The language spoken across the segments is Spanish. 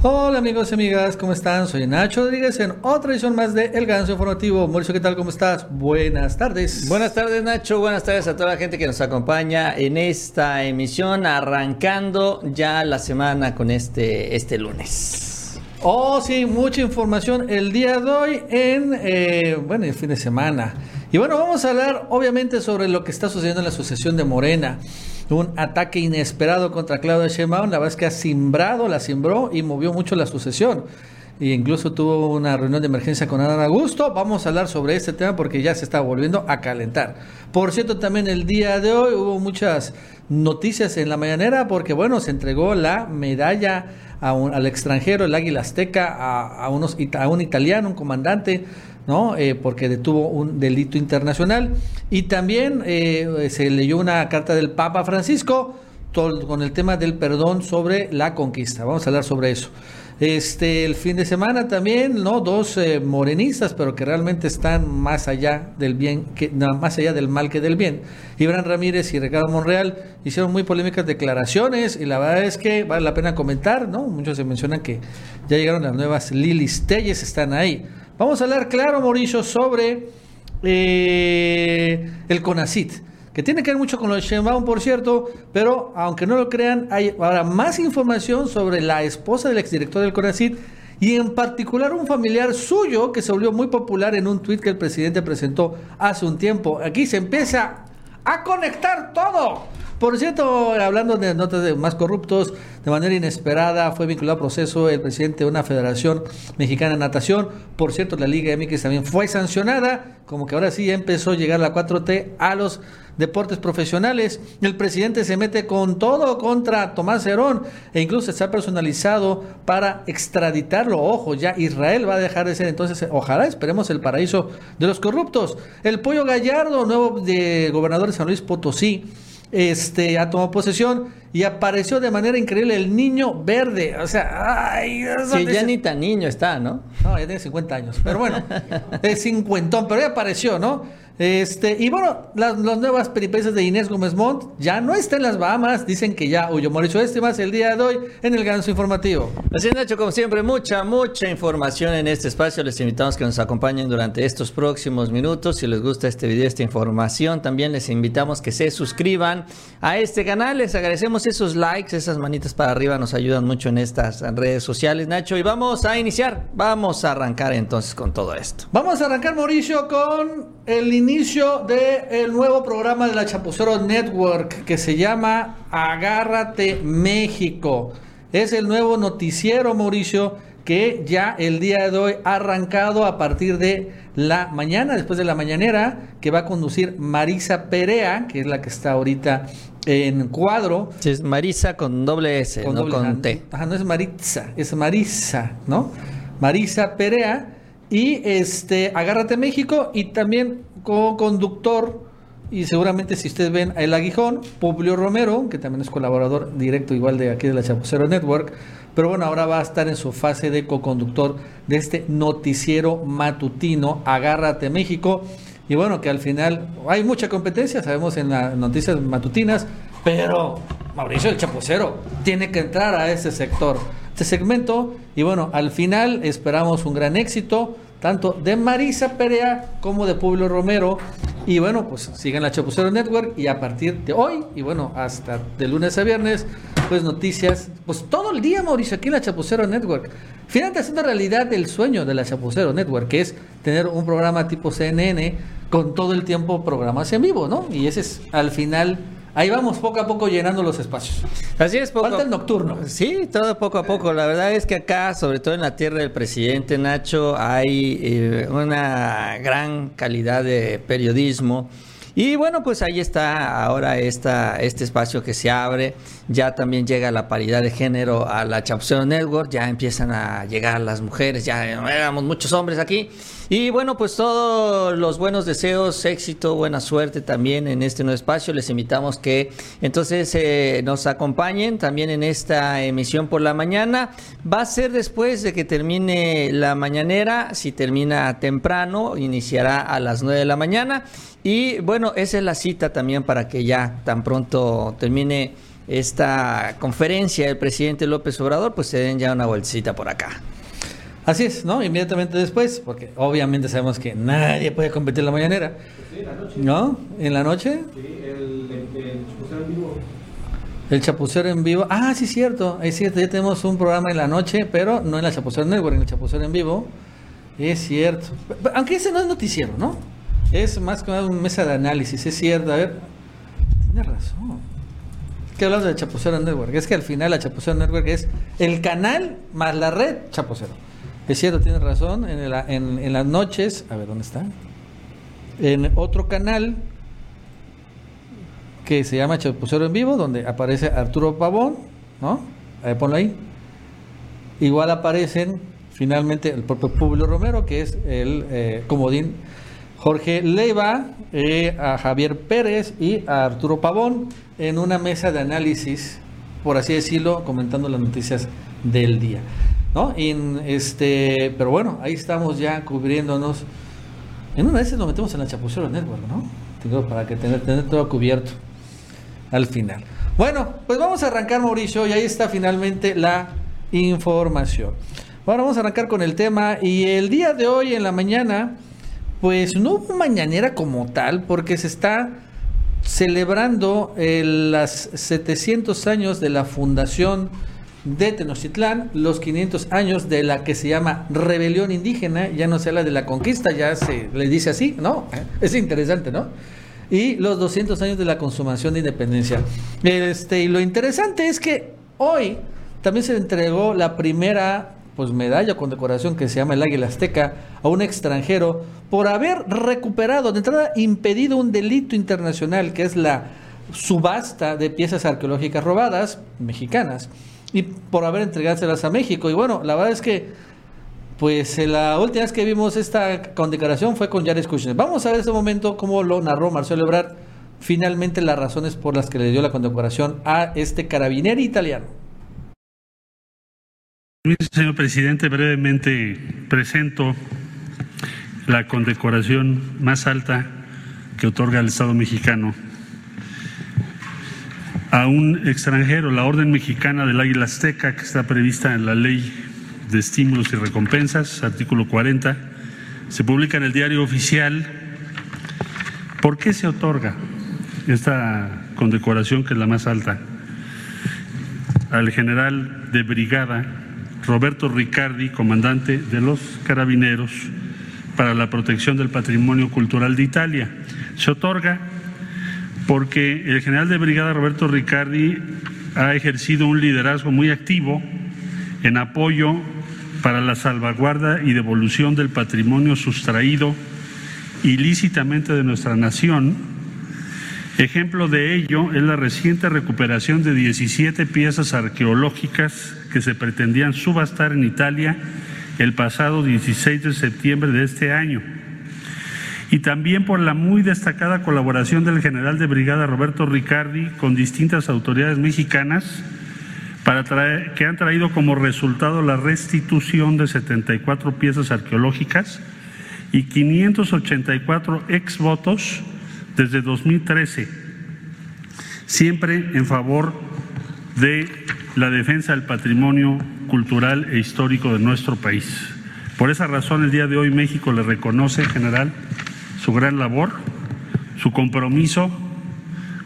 Hola amigos y amigas, ¿cómo están? Soy Nacho Rodríguez en otra edición más de El Ganso Informativo. Mauricio, ¿qué tal? ¿Cómo estás? Buenas tardes. Buenas tardes Nacho, buenas tardes a toda la gente que nos acompaña en esta emisión, arrancando ya la semana con este, este lunes. Oh, sí, mucha información el día de hoy en, eh, bueno, el fin de semana. Y bueno, vamos a hablar obviamente sobre lo que está sucediendo en la Asociación de Morena un ataque inesperado contra Claudia Sheinbaum, la verdad es que ha simbrado, la simbró y movió mucho la sucesión. E incluso tuvo una reunión de emergencia con Adán Augusto. Vamos a hablar sobre este tema porque ya se está volviendo a calentar. Por cierto, también el día de hoy hubo muchas noticias en la mañanera porque, bueno, se entregó la medalla al extranjero, el Águila Azteca, a, unos, a un italiano, un comandante ¿no? Eh, porque detuvo un delito internacional. Y también eh, se leyó una carta del Papa Francisco con el tema del perdón sobre la conquista. Vamos a hablar sobre eso. Este, el fin de semana también, ¿no? Dos eh, morenistas, pero que realmente están más allá del bien, que, más allá del mal que del bien. Ibran Ramírez y Ricardo Monreal hicieron muy polémicas declaraciones y la verdad es que vale la pena comentar, ¿no? Muchos se mencionan que ya llegaron las nuevas Lilis Telles, están ahí. Vamos a hablar, claro, Mauricio, sobre eh, el CONACIT, que tiene que ver mucho con lo de Sheinbaum, por cierto, pero aunque no lo crean, hay ahora más información sobre la esposa del exdirector del CONACIT y en particular un familiar suyo que se volvió muy popular en un tuit que el presidente presentó hace un tiempo. Aquí se empieza a conectar todo. Por cierto, hablando de notas de más corruptos, de manera inesperada fue vinculado a proceso el presidente de una federación mexicana de natación. Por cierto, la Liga MX también fue sancionada, como que ahora sí ya empezó a llegar la 4T a los deportes profesionales. El presidente se mete con todo contra Tomás Herón e incluso está personalizado para extraditarlo. Ojo, ya Israel va a dejar de ser entonces, ojalá esperemos el paraíso de los corruptos. El pollo gallardo, nuevo de gobernador de San Luis Potosí este, ha tomado posesión y apareció de manera increíble el niño verde. O sea, ay, sí, ya ni tan niño está, ¿no? No, ya tiene 50 años. Pero bueno, es cincuentón, pero ya apareció, ¿no? Este, y bueno, las, nuevas peripecias de Inés Gómez Montt ya no está en las Bahamas, dicen que ya huyó Mauricio este más el día de hoy en el Ganso Informativo. Así Nacho, como siempre, mucha, mucha información en este espacio. Les invitamos que nos acompañen durante estos próximos minutos. Si les gusta este video, esta información, también les invitamos que se suscriban a este canal. Les agradecemos esos likes, esas manitas para arriba, nos ayudan mucho en estas redes sociales, Nacho. Y vamos a iniciar, vamos a arrancar entonces con todo esto. Vamos a arrancar, Mauricio, con el inicio del nuevo programa de la Chapucero Network que se llama Agárrate México. Es el nuevo noticiero, Mauricio, que ya el día de hoy ha arrancado a partir de la mañana, después de la mañanera, que va a conducir Marisa Perea, que es la que está ahorita en cuadro. es Marisa con doble S, con no con T. Ajá, no es Maritza, es Marisa, ¿no? Marisa Perea y este, Agárrate México y también como conductor y seguramente si ustedes ven El Aguijón, Publio Romero, que también es colaborador directo igual de aquí de la Chapucero Network, pero bueno, ahora va a estar en su fase de co-conductor de este noticiero matutino, Agárrate México. Y bueno, que al final hay mucha competencia, sabemos en las noticias matutinas, pero Mauricio el Chapucero tiene que entrar a ese sector este segmento. Y bueno, al final esperamos un gran éxito, tanto de Marisa Perea como de Pueblo Romero. Y bueno, pues sigan la Chapucero Network y a partir de hoy, y bueno, hasta de lunes a viernes, pues noticias, pues todo el día, Mauricio, aquí en la Chapucero Network. Finalmente haciendo realidad el sueño de la Chapucero Network, que es tener un programa tipo CNN con todo el tiempo programas en vivo, ¿no? Y ese es al final Ahí vamos poco a poco llenando los espacios. Así es, poco. Falta el nocturno. Sí, todo poco a poco. La verdad es que acá, sobre todo en la tierra del presidente Nacho, hay eh, una gran calidad de periodismo. Y bueno, pues ahí está ahora esta, este espacio que se abre. Ya también llega la paridad de género a la Chapucero Network. Ya empiezan a llegar las mujeres. Ya éramos muchos hombres aquí. Y bueno, pues todos los buenos deseos, éxito, buena suerte también en este nuevo espacio. Les invitamos que entonces eh, nos acompañen también en esta emisión por la mañana. Va a ser después de que termine la mañanera. Si termina temprano, iniciará a las 9 de la mañana. Y bueno, esa es la cita también para que ya tan pronto termine esta conferencia del presidente López Obrador, pues se den ya una vueltecita por acá. Así es, ¿no? Inmediatamente después, porque obviamente sabemos que nadie puede competir en la mañanera. Sí, en la noche. ¿No? ¿En la noche? Sí, el, chapucero en vivo. El chapucero en vivo. Ah, sí, cierto. Es cierto, ya tenemos un programa en la noche, pero no en la Chapucero Network, en el Chapucero en vivo. Es cierto. Aunque ese no es noticiero, ¿no? Es más que una mesa de análisis, es cierto. A ver, tienes razón. ¿Qué hablas de Chapucero Network? Es que al final la Chapucero Network es el canal más la red Chapucero. Es cierto, tienes razón. En, las noches, a ver, ¿dónde está? En otro canal que se llama Chapucero en Vivo, donde aparece Arturo Pavón, ¿no? A ponlo ahí. Igual aparecen finalmente el propio Publio Romero, que es el eh, comodín Jorge Leiva, eh, a Javier Pérez y a Arturo Pavón en una mesa de análisis, por así decirlo, comentando las noticias del día. ¿No? este, pero bueno, ahí estamos ya cubriéndonos. En una esas nos metemos en la Chapucero Network, ¿no? para que tener, tener todo cubierto al final. Bueno, pues vamos a arrancar, Mauricio, y ahí está finalmente la información. Ahora vamos a arrancar con el tema. Y el día de hoy, en la mañana, pues no hubo mañanera como tal, porque se está celebrando eh, las 700 años de la fundación de Tenochtitlán, los 500 años de la que se llama rebelión indígena, ya no se habla de la conquista, ya se le dice así, ¿no? Es interesante, ¿no? Y los 200 años de la consumación de independencia. Este, y lo interesante es que hoy también se entregó la primera pues medalla o condecoración que se llama el Águila Azteca a un extranjero por haber recuperado, de entrada impedido un delito internacional que es la subasta de piezas arqueológicas robadas mexicanas y por haber entregárselas a México. Y bueno, la verdad es que, pues la última vez que vimos esta condecoración fue con Jared Kushner. Vamos a ver ese momento cómo lo narró Marcelo Ebrard, finalmente las razones por las que le dio la condecoración a este carabinero italiano. Señor presidente, brevemente presento la condecoración más alta que otorga el Estado mexicano a un extranjero, la Orden Mexicana del Águila Azteca, que está prevista en la Ley de Estímulos y Recompensas, artículo 40, se publica en el diario oficial. ¿Por qué se otorga esta condecoración, que es la más alta? Al general de brigada Roberto Riccardi, comandante de los carabineros para la protección del patrimonio cultural de Italia. Se otorga porque el general de brigada Roberto Riccardi ha ejercido un liderazgo muy activo en apoyo para la salvaguarda y devolución del patrimonio sustraído ilícitamente de nuestra nación. Ejemplo de ello es la reciente recuperación de 17 piezas arqueológicas que se pretendían subastar en Italia el pasado 16 de septiembre de este año y también por la muy destacada colaboración del general de brigada Roberto Ricardi con distintas autoridades mexicanas para que han traído como resultado la restitución de 74 piezas arqueológicas y 584 ex votos desde 2013, siempre en favor de la defensa del patrimonio cultural e histórico de nuestro país. Por esa razón, el día de hoy México le reconoce, general, su gran labor, su compromiso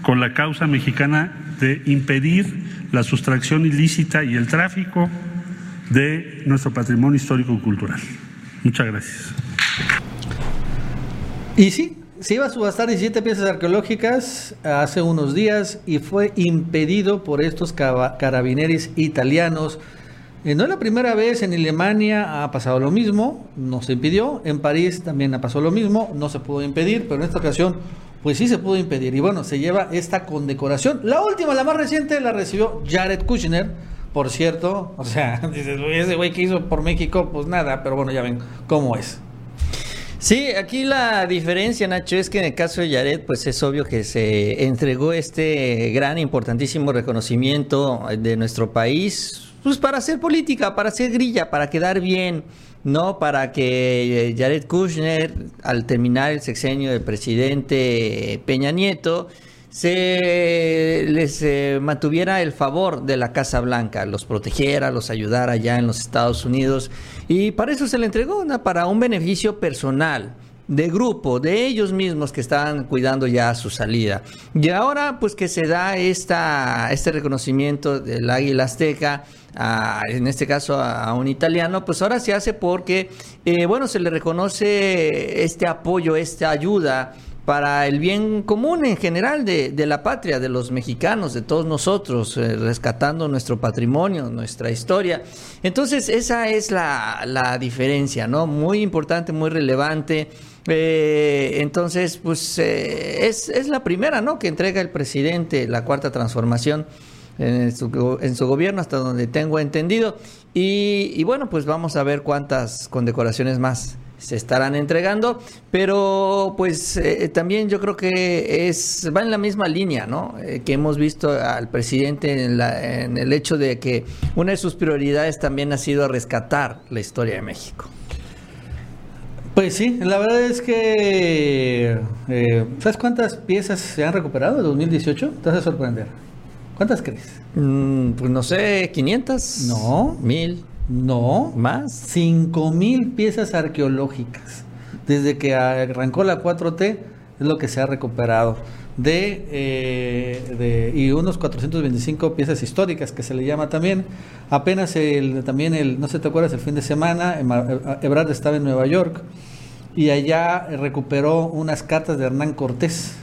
con la causa mexicana de impedir la sustracción ilícita y el tráfico de nuestro patrimonio histórico y cultural. Muchas gracias. Y sí, se iba a subastar 17 piezas arqueológicas hace unos días y fue impedido por estos carabineros italianos no es la primera vez, en Alemania ha pasado lo mismo, no se impidió, en París también ha pasado lo mismo, no se pudo impedir, pero en esta ocasión pues sí se pudo impedir. Y bueno, se lleva esta condecoración. La última, la más reciente, la recibió Jared Kushner, por cierto. O sea, dices, ese güey que hizo por México, pues nada, pero bueno, ya ven cómo es. Sí, aquí la diferencia, Nacho, es que en el caso de Jared, pues es obvio que se entregó este gran, importantísimo reconocimiento de nuestro país pues para hacer política, para hacer grilla, para quedar bien, ¿no? Para que eh, Jared Kushner, al terminar el sexenio del presidente Peña Nieto, se les eh, mantuviera el favor de la Casa Blanca, los protegiera, los ayudara allá en los Estados Unidos. Y para eso se le entregó una, para un beneficio personal de grupo, de ellos mismos que estaban cuidando ya su salida. Y ahora, pues que se da esta, este reconocimiento del Águila Azteca, en este caso a, un italiano, pues ahora se hace porque, eh, bueno, se le reconoce este apoyo, esta ayuda para el bien común en general de, la patria, de los mexicanos, de todos nosotros, eh, rescatando nuestro patrimonio, nuestra historia. Entonces, esa es la, diferencia, ¿no? Muy importante, muy relevante. Eh, entonces, pues es, es, la primera, ¿no? Que entrega el presidente la cuarta transformación en su, en su gobierno, hasta donde tengo entendido. Y, bueno, pues vamos a ver cuántas condecoraciones más se estarán entregando, pero pues eh, también yo creo que es va en la misma línea, ¿no? que hemos visto al presidente en, la, en el hecho de que una de sus prioridades también ha sido rescatar la historia de México. Pues sí, la verdad es que. Eh, ¿Sabes cuántas piezas se han recuperado en 2018? Te vas a sorprender. ¿Cuántas crees? Mm, pues no sé, ¿500? No. ¿Mil? No. ¿Más? 5000 piezas arqueológicas. Desde que arrancó la 4T es lo que se ha recuperado. De, eh, de, y unos 425 piezas históricas que se le llama también. Apenas el, también el, no sé te acuerdas, el fin de semana, Ebrard estaba en Nueva York y allá recuperó unas cartas de Hernán Cortés.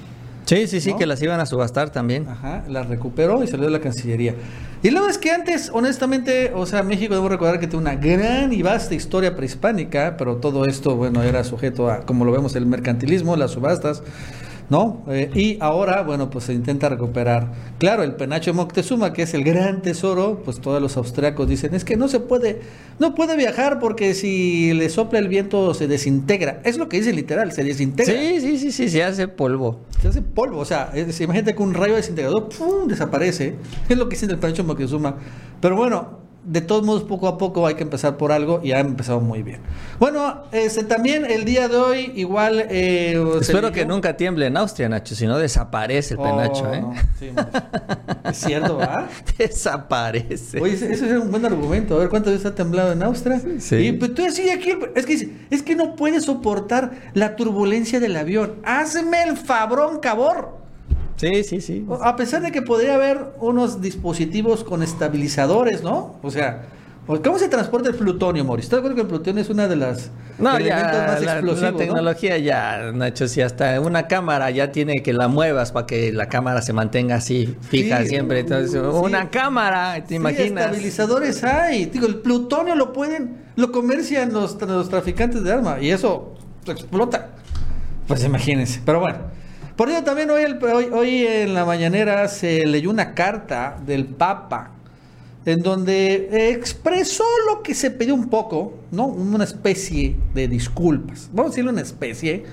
Sí, sí, sí, que las iban a subastar también. Ajá, las recuperó y salió de la Cancillería. Y luego es que antes, honestamente, o sea, México debo recordar que tiene una gran y vasta historia prehispánica, pero todo esto, bueno, era sujeto a, como lo vemos, el mercantilismo, las subastas. ¿No? Eh, y ahora, bueno, pues se intenta recuperar. Claro, el penacho de Moctezuma, que es el gran tesoro, pues todos los austriacos dicen, es que no se puede, no puede viajar porque si le sopla el viento se desintegra. Es lo que dice literal, se desintegra. Sí, sí, sí, sí, se hace polvo. Se hace polvo, o sea, imagínate que un rayo desintegrador, ¡pum!, desaparece. Es lo que dice el penacho de Moctezuma. Pero bueno, de todos modos, poco a poco hay que empezar por algo y ha empezado muy bien. Bueno, este, también el día de hoy, igual. Eh, Espero que nunca tiemble en Austria, Nacho, si no desaparece el penacho, oh, ¿eh? sí, es cierto, ¿verdad? desaparece. Oye, ese, es un buen argumento. A ver cuántas veces ha temblado en Austria. Sí. Y pues tú así aquí, es que, es que no puede soportar la turbulencia del avión. Hazme el fabrón, cabor. Sí, sí, sí. A pesar de que podría haber unos dispositivos con estabilizadores, ¿no? O sea, ¿cómo se transporta el plutonio, Moris? ¿Estás de acuerdo que el plutonio es una de las no, elementos más la, explosivos? La tecnología ya, Nacho, si hasta una cámara ya tiene que la muevas para que la cámara se mantenga así fija siempre. Entonces, una cámara, ¿te imaginas? estabilizadores hay. Digo, el plutonio lo pueden, lo comercian los, los traficantes de armas y eso explota. Pues imagínense. Pero bueno. Por ello también hoy, hoy, en la mañanera se leyó una carta del Papa en donde expresó lo que se pidió un poco, ¿no? Una especie de disculpas. Vamos a decirle una especie.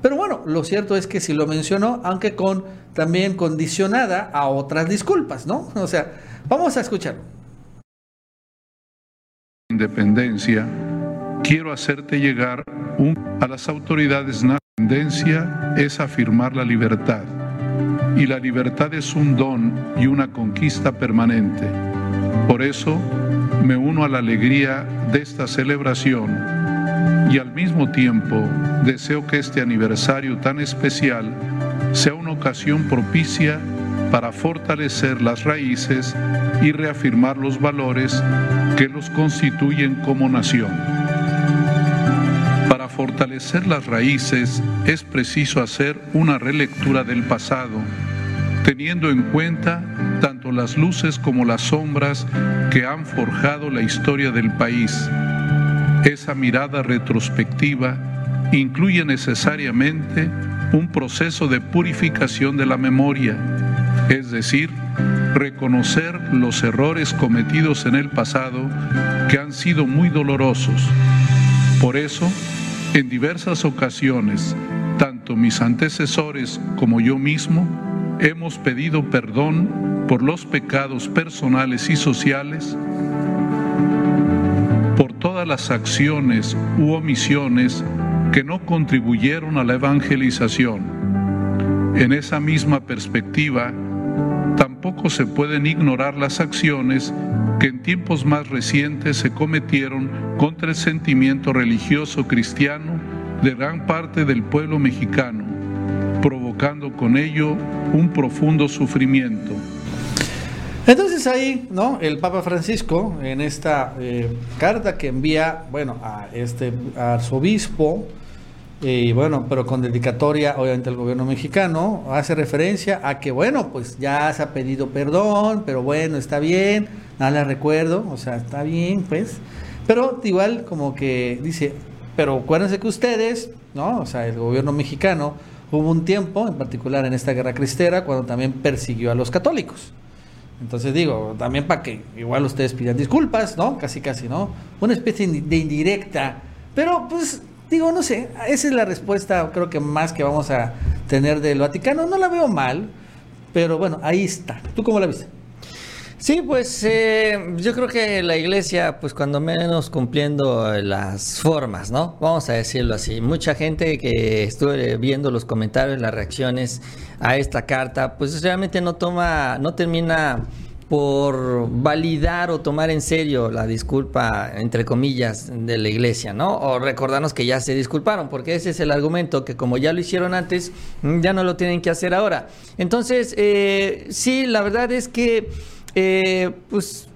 Pero bueno, lo cierto es que sí lo mencionó, aunque con también condicionada a otras disculpas, ¿no? O sea, vamos a escucharlo. Independencia, quiero hacerte llegar un, a las autoridades nacionales tendencia es afirmar la libertad y la libertad es un don y una conquista permanente. Por eso me uno a la alegría de esta celebración y al mismo tiempo deseo que este aniversario tan especial sea una ocasión propicia para fortalecer las raíces y reafirmar los valores que los constituyen como nación fortalecer las raíces es preciso hacer una relectura del pasado, teniendo en cuenta tanto las luces como las sombras que han forjado la historia del país. Esa mirada retrospectiva incluye necesariamente un proceso de purificación de la memoria, es decir, reconocer los errores cometidos en el pasado que han sido muy dolorosos. Por eso, en diversas ocasiones, tanto mis antecesores como yo mismo hemos pedido perdón por los pecados personales y sociales, por todas las acciones u omisiones que no contribuyeron a la evangelización. En esa misma perspectiva, tampoco se pueden ignorar las acciones que en tiempos más recientes se cometieron contra el sentimiento religioso cristiano de gran parte del pueblo mexicano, provocando con ello un profundo sufrimiento. Entonces ahí, ¿no? El Papa Francisco, en esta eh, carta que envía, bueno, a este arzobispo, y bueno, pero con dedicatoria obviamente al gobierno mexicano, hace referencia a que, bueno, pues ya se ha pedido perdón, pero bueno, está bien, nada le recuerdo, o sea, está bien, pues. Pero igual como que dice, pero acuérdense que ustedes, ¿no? O sea, el gobierno mexicano, hubo un tiempo, en particular en esta guerra cristera, cuando también persiguió a los católicos. Entonces digo, también para que igual ustedes pidan disculpas, ¿no? Casi, casi, ¿no? Una especie de indirecta. Pero pues Digo, no sé, esa es la respuesta, creo que más que vamos a tener del Vaticano. No la veo mal, pero bueno, ahí está. ¿Tú cómo la viste? Sí, pues eh, yo creo que la iglesia, pues cuando menos cumpliendo las formas, ¿no? Vamos a decirlo así. Mucha gente que estuve viendo los comentarios, las reacciones a esta carta, pues realmente no toma, no termina por validar o tomar en serio la disculpa, entre comillas, de la iglesia, ¿no? O recordarnos que ya se disculparon, porque ese es el argumento, que como ya lo hicieron antes, mm, ya no lo tienen que hacer ahora. Entonces, eh, sí, la verdad es que, eh, pues,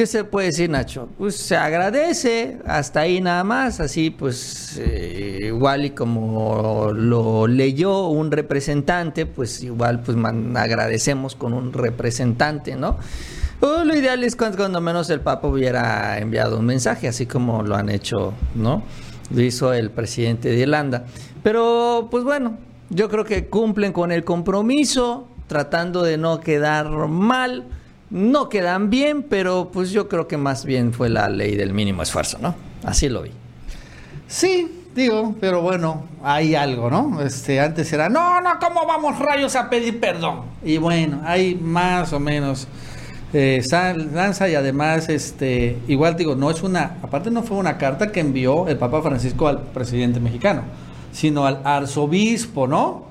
¿Qué se puede decir, Nacho? Pues se agradece, hasta ahí nada más, así pues eh, igual y como lo leyó un representante, pues igual pues agradecemos con un representante, ¿no? Pues, lo ideal es cuando, cuando, menos el Papa hubiera enviado un mensaje, así como lo han hecho, ¿no? Lo hizo el presidente de Irlanda. Pero pues bueno, yo creo que cumplen con el compromiso, tratando de no quedar mal no quedan bien, pero pues yo creo que más bien fue la ley del mínimo esfuerzo, ¿no? Así lo vi. Sí, digo, pero bueno, hay algo, ¿no? Este, antes era, no, no, ¿cómo vamos rayos a pedir perdón? Y bueno, hay más o menos eh, y además, este, igual digo, no es una, aparte no fue una carta que envió el Papa Francisco al presidente mexicano, sino al arzobispo, ¿no?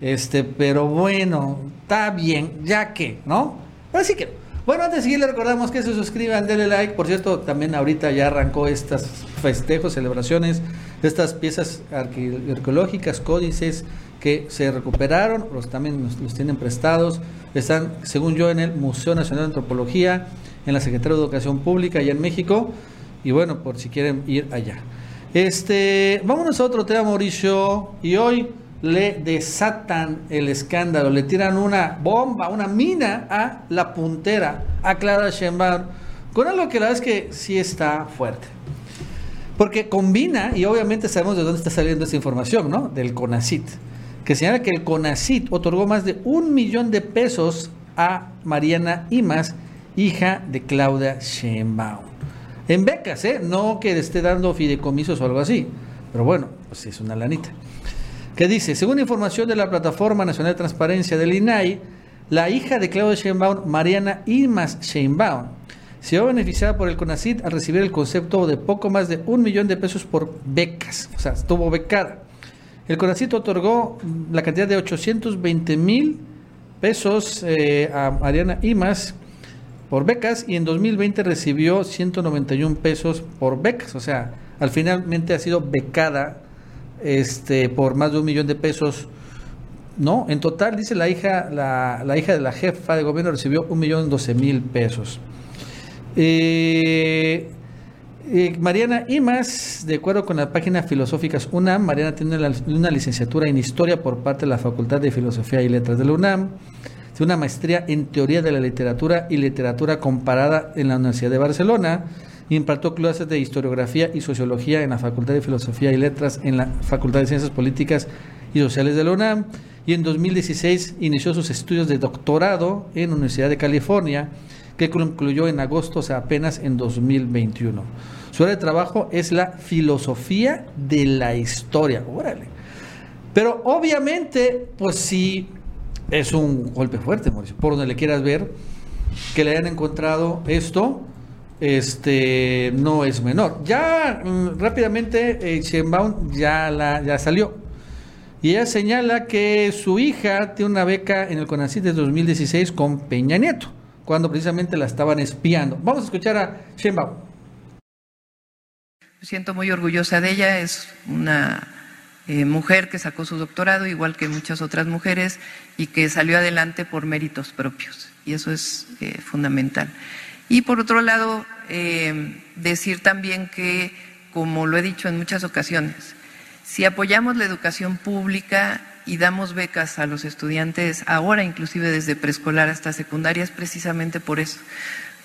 Este, pero bueno, está bien, ya que, ¿no? Así que, bueno, antes de seguir, le recordamos que se suscriban, denle like. Por cierto, también ahorita ya arrancó estas festejos, celebraciones, estas piezas arqueológicas, códices que se recuperaron, los también los, tienen prestados. Están, según yo, en el Museo Nacional de Antropología, en la Secretaría de Educación Pública allá en México. Y bueno, por si quieren ir allá. Este, vámonos a otro tema, Mauricio. Y hoy le desatan el escándalo, le tiran una bomba, una mina a la puntera, a Clara Sheinbaum, con algo que la verdad es que sí está fuerte. Porque combina, y obviamente sabemos de dónde está saliendo esta información, ¿no? Del CONACIT, que señala que el CONACIT otorgó más de un millón de pesos a Mariana Imas, hija de Claudia Sheinbaum. En becas, ¿eh? No que le esté dando fideicomisos o algo así. Pero bueno, pues es una lanita que dice, según información de la Plataforma Nacional de Transparencia del INAI, la hija de Claudia Sheinbaum, Mariana Irmas Sheinbaum, se va beneficiada por el CONACID al recibir el concepto de poco más de un millón de pesos por becas, o sea, estuvo becada. El CONACID otorgó la cantidad de 820 mil pesos eh, a Mariana Imas por becas y en 2020 recibió 191 pesos por becas, o sea, al finalmente ha sido becada este, por más de un millón de pesos. No, en total, dice la hija, la, la hija de la jefa de gobierno recibió un millón doce mil pesos. Eh, eh, Mariana Imas, de acuerdo con la página Filosóficas UNAM, Mariana tiene una, licenciatura en Historia por parte de la Facultad de Filosofía y Letras de la UNAM, tiene una maestría en Teoría de la Literatura y Literatura Comparada en la Universidad de Barcelona, impartió clases de historiografía y sociología en la Facultad de Filosofía y Letras en la Facultad de Ciencias Políticas y Sociales de la UNAM y en 2016 inició sus estudios de doctorado en la Universidad de California que concluyó en agosto, o sea, apenas en 2021. Su área de trabajo es la filosofía de la historia. Órale. Pero obviamente, pues sí, es un golpe fuerte, Mauricio, por donde le quieras ver, que le hayan encontrado esto este no es menor. Ya mm, rápidamente eh, ya, la, ya salió. y ella señala que su hija tiene una beca en el CONACYT de 2016 con Peña Nieto, cuando precisamente la estaban espiando. Vamos a escuchar a Shenbao. Me siento muy orgullosa de ella, es una eh, mujer que sacó su doctorado, igual que muchas otras mujeres, y que salió adelante por méritos propios, y eso es eh, fundamental. Y por otro lado, eh, decir también que, como lo he dicho en muchas ocasiones, si apoyamos la educación pública y damos becas a los estudiantes ahora, inclusive desde preescolar hasta secundaria, es precisamente por eso.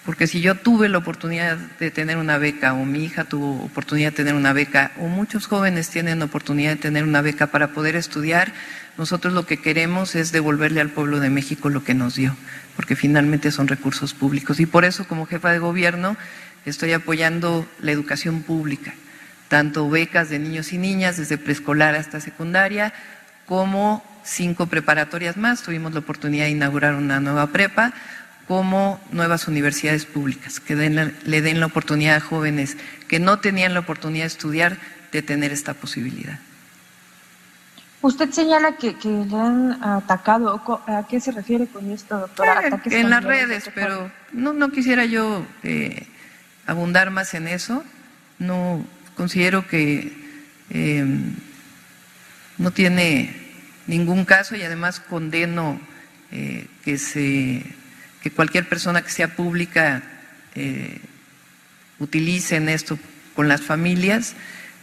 Porque si yo tuve la oportunidad de tener una beca, o mi hija tuvo oportunidad de tener una beca, o muchos jóvenes tienen oportunidad de tener una beca para poder estudiar, nosotros lo que queremos es devolverle al pueblo de México lo que nos dio, porque finalmente son recursos públicos. Y por eso, como jefa de gobierno, estoy apoyando la educación pública tanto becas de niños y niñas desde preescolar hasta secundaria, como cinco preparatorias más. Tuvimos la oportunidad de inaugurar una nueva prepa, como nuevas universidades públicas, que le den la oportunidad a jóvenes que no tenían la oportunidad de estudiar de tener esta posibilidad. Usted señala que, le han atacado. ¿A qué se refiere con esto, doctora? Eh, en las redes, pero no, no quisiera yo eh, abundar más en eso. No, Considero que em, no tiene ningún caso y además condeno eh, que, se, que cualquier persona que sea pública eh, utilice en esto con las familias,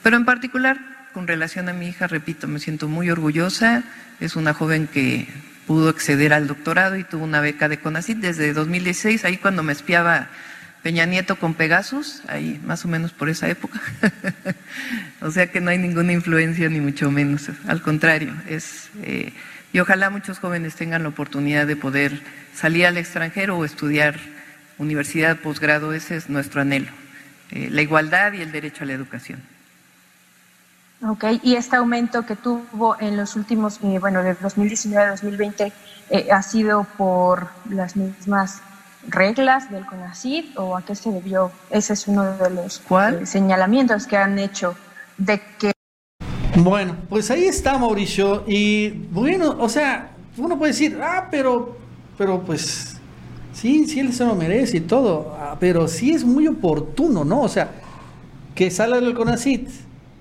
pero en particular con relación a mi hija, repito, me siento muy orgullosa, es una joven que pudo acceder al doctorado y tuvo una beca de CONACYT desde 2016, ahí cuando me espiaba Peña Nieto con Pegasus, ahí más o menos por esa época. o sea que no hay ninguna influencia ni mucho menos, al contrario, es eh, y ojalá muchos jóvenes tengan la oportunidad de poder salir al extranjero o estudiar universidad, posgrado, ese es nuestro anhelo, eh, la igualdad y el derecho a la educación. Ok, y este aumento que tuvo en los últimos, eh, bueno, de 2019 a 2020, ha sido por las mismas reglas del CONACYT o a qué se debió? Ese es uno de los eh, señalamientos que han hecho de que... Bueno, pues ahí está Mauricio y bueno, o sea, uno puede decir, ah, pero, pero pues sí, sí él se lo merece y todo, ah, pero sí es muy oportuno, ¿no? O sea, que salga del CONACYT,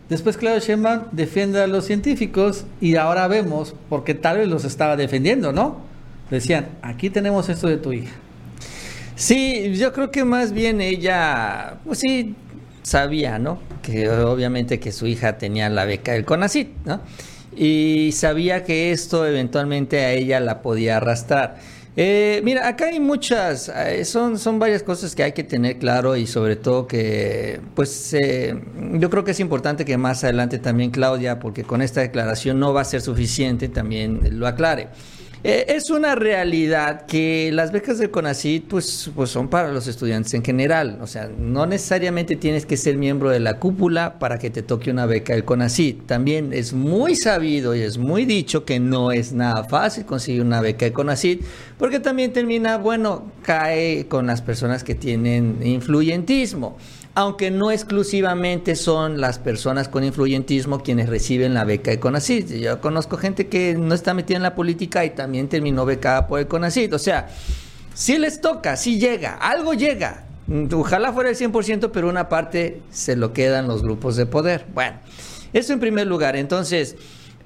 después Claudio Sheinbaum defienda a los científicos y ahora vemos, porque tal vez los estaba defendiendo, ¿no? Decían, aquí tenemos esto de tu hija Sí, yo creo que más bien ella, pues sí, sabía, ¿no? Que obviamente que su hija tenía la beca del CONACIT, ¿no? Y sabía que esto eventualmente a ella la podía arrastrar. Eh, mira, acá hay muchas, eh, son, son varias cosas que hay que tener claro y sobre todo que, pues, eh, yo creo que es importante que más adelante también Claudia, porque con esta declaración no va a ser suficiente, también lo aclare. Eh, es una realidad que las becas del CONACYT pues, pues son para los estudiantes en general. O sea, no necesariamente tienes que ser miembro de la cúpula para que te toque una beca del CONACYT. También es muy sabido y es muy dicho que no es nada fácil conseguir una beca del CONACYT porque también termina, bueno, cae con las personas que tienen influyentismo aunque no exclusivamente son las personas con influyentismo quienes reciben la beca de CONACYT. Yo conozco gente que no está metida en la política y también terminó becada por el CONACYT. O sea, si les toca, si llega, algo llega. Ojalá fuera el 100%, pero una parte se lo quedan los grupos de poder. Bueno, eso en primer lugar. Entonces,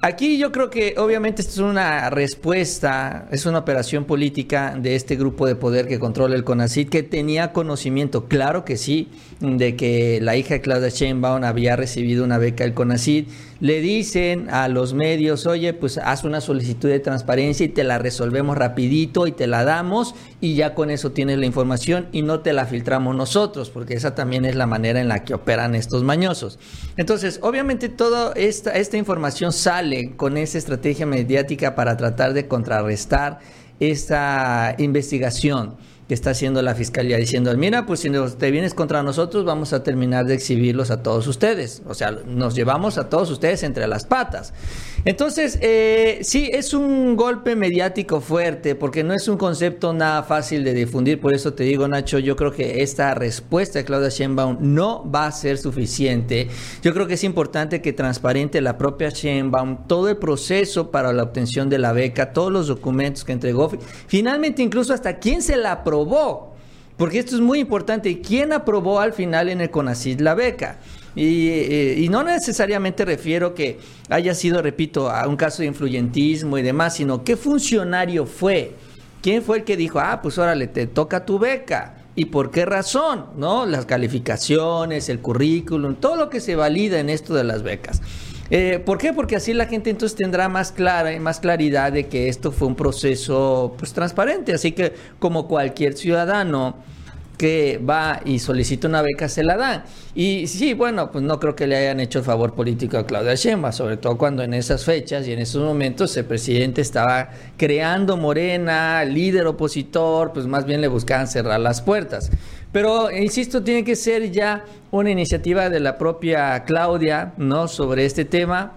Aquí yo creo que obviamente esto es una respuesta, es una operación política de este grupo de poder que controla el CONACYT, que tenía conocimiento, claro que sí, de que la hija de Claudia Sheinbaum había recibido una beca del CONACYT. Le dicen a los medios, oye, pues haz una solicitud de transparencia y te la resolvemos rapidito y te la damos y ya con eso tienes la información y no te la filtramos nosotros, porque esa también es la manera en la que operan estos mañosos. Entonces, obviamente toda esta, esta información sale con esa estrategia mediática para tratar de contrarrestar esta investigación. Que está haciendo la fiscalía diciendo, mira, pues si te vienes contra nosotros vamos a terminar de exhibirlos a todos ustedes. O sea, nos llevamos a todos ustedes entre las patas. Entonces, eh, sí, es un golpe mediático fuerte porque no es un concepto nada fácil de difundir. Por eso te digo, Nacho, yo creo que esta respuesta de Claudia Sheinbaum no va a ser suficiente. Yo creo que es importante que transparente la propia Sheinbaum todo el proceso para la obtención de la beca, todos los documentos que entregó. Finalmente, incluso hasta quién se la aprobó. Porque esto es muy importante. ¿Quién aprobó al final en el CONACYT la beca? Y, eh, y, no necesariamente refiero que haya sido, repito, a un caso de influyentismo y demás, sino qué funcionario fue. ¿Quién fue el que dijo, ah, pues órale, te toca tu beca? ¿Y por qué razón? ¿No? Las calificaciones, el currículum, todo lo que se valida en esto de las becas. Eh, ¿Por qué? Porque así la gente entonces tendrá más clara más claridad de que esto fue un proceso pues transparente. Así que como cualquier ciudadano que va y solicita una beca se la dan. Y sí, bueno, pues no creo que le hayan hecho el favor político a Claudia Sheinbaum, sobre todo cuando en esas fechas y en esos momentos el presidente estaba creando Morena, líder opositor, pues más bien le buscaban cerrar las puertas. Pero insisto, tiene que ser ya una iniciativa de la propia Claudia, ¿no? Sobre este tema.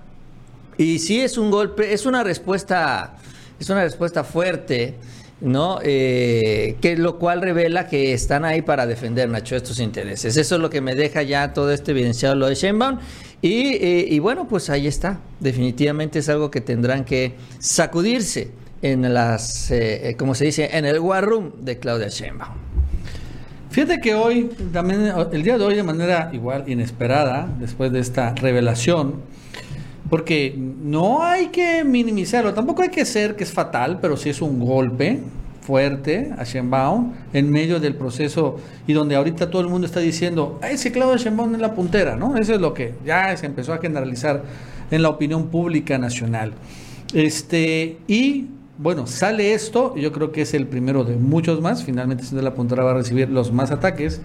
Y sí es un golpe, es una respuesta, es una respuesta fuerte ¿no? Eh, que lo cual revela que están ahí para defender, Nacho, estos intereses. Eso es lo que me deja ya todo este evidenciado lo de Sheinbaum. Y, eh, bueno, pues ahí está. Definitivamente es algo que tendrán que sacudirse en las, eh, como se dice, en el war room de Claudia Sheinbaum. Fíjate que hoy, también el día de hoy, de manera igual inesperada, después de esta revelación, porque no hay que minimizarlo, tampoco hay que ser que es fatal, pero sí es un golpe fuerte a Shenbaum en medio del proceso y donde ahorita todo el mundo está diciendo, ese Claudio Shenbaum es la puntera, ¿no? Eso es lo que ya se empezó a generalizar en la opinión pública nacional. Este, y bueno, sale esto, yo creo que es el primero de muchos más, finalmente siendo la puntera va a recibir los más ataques.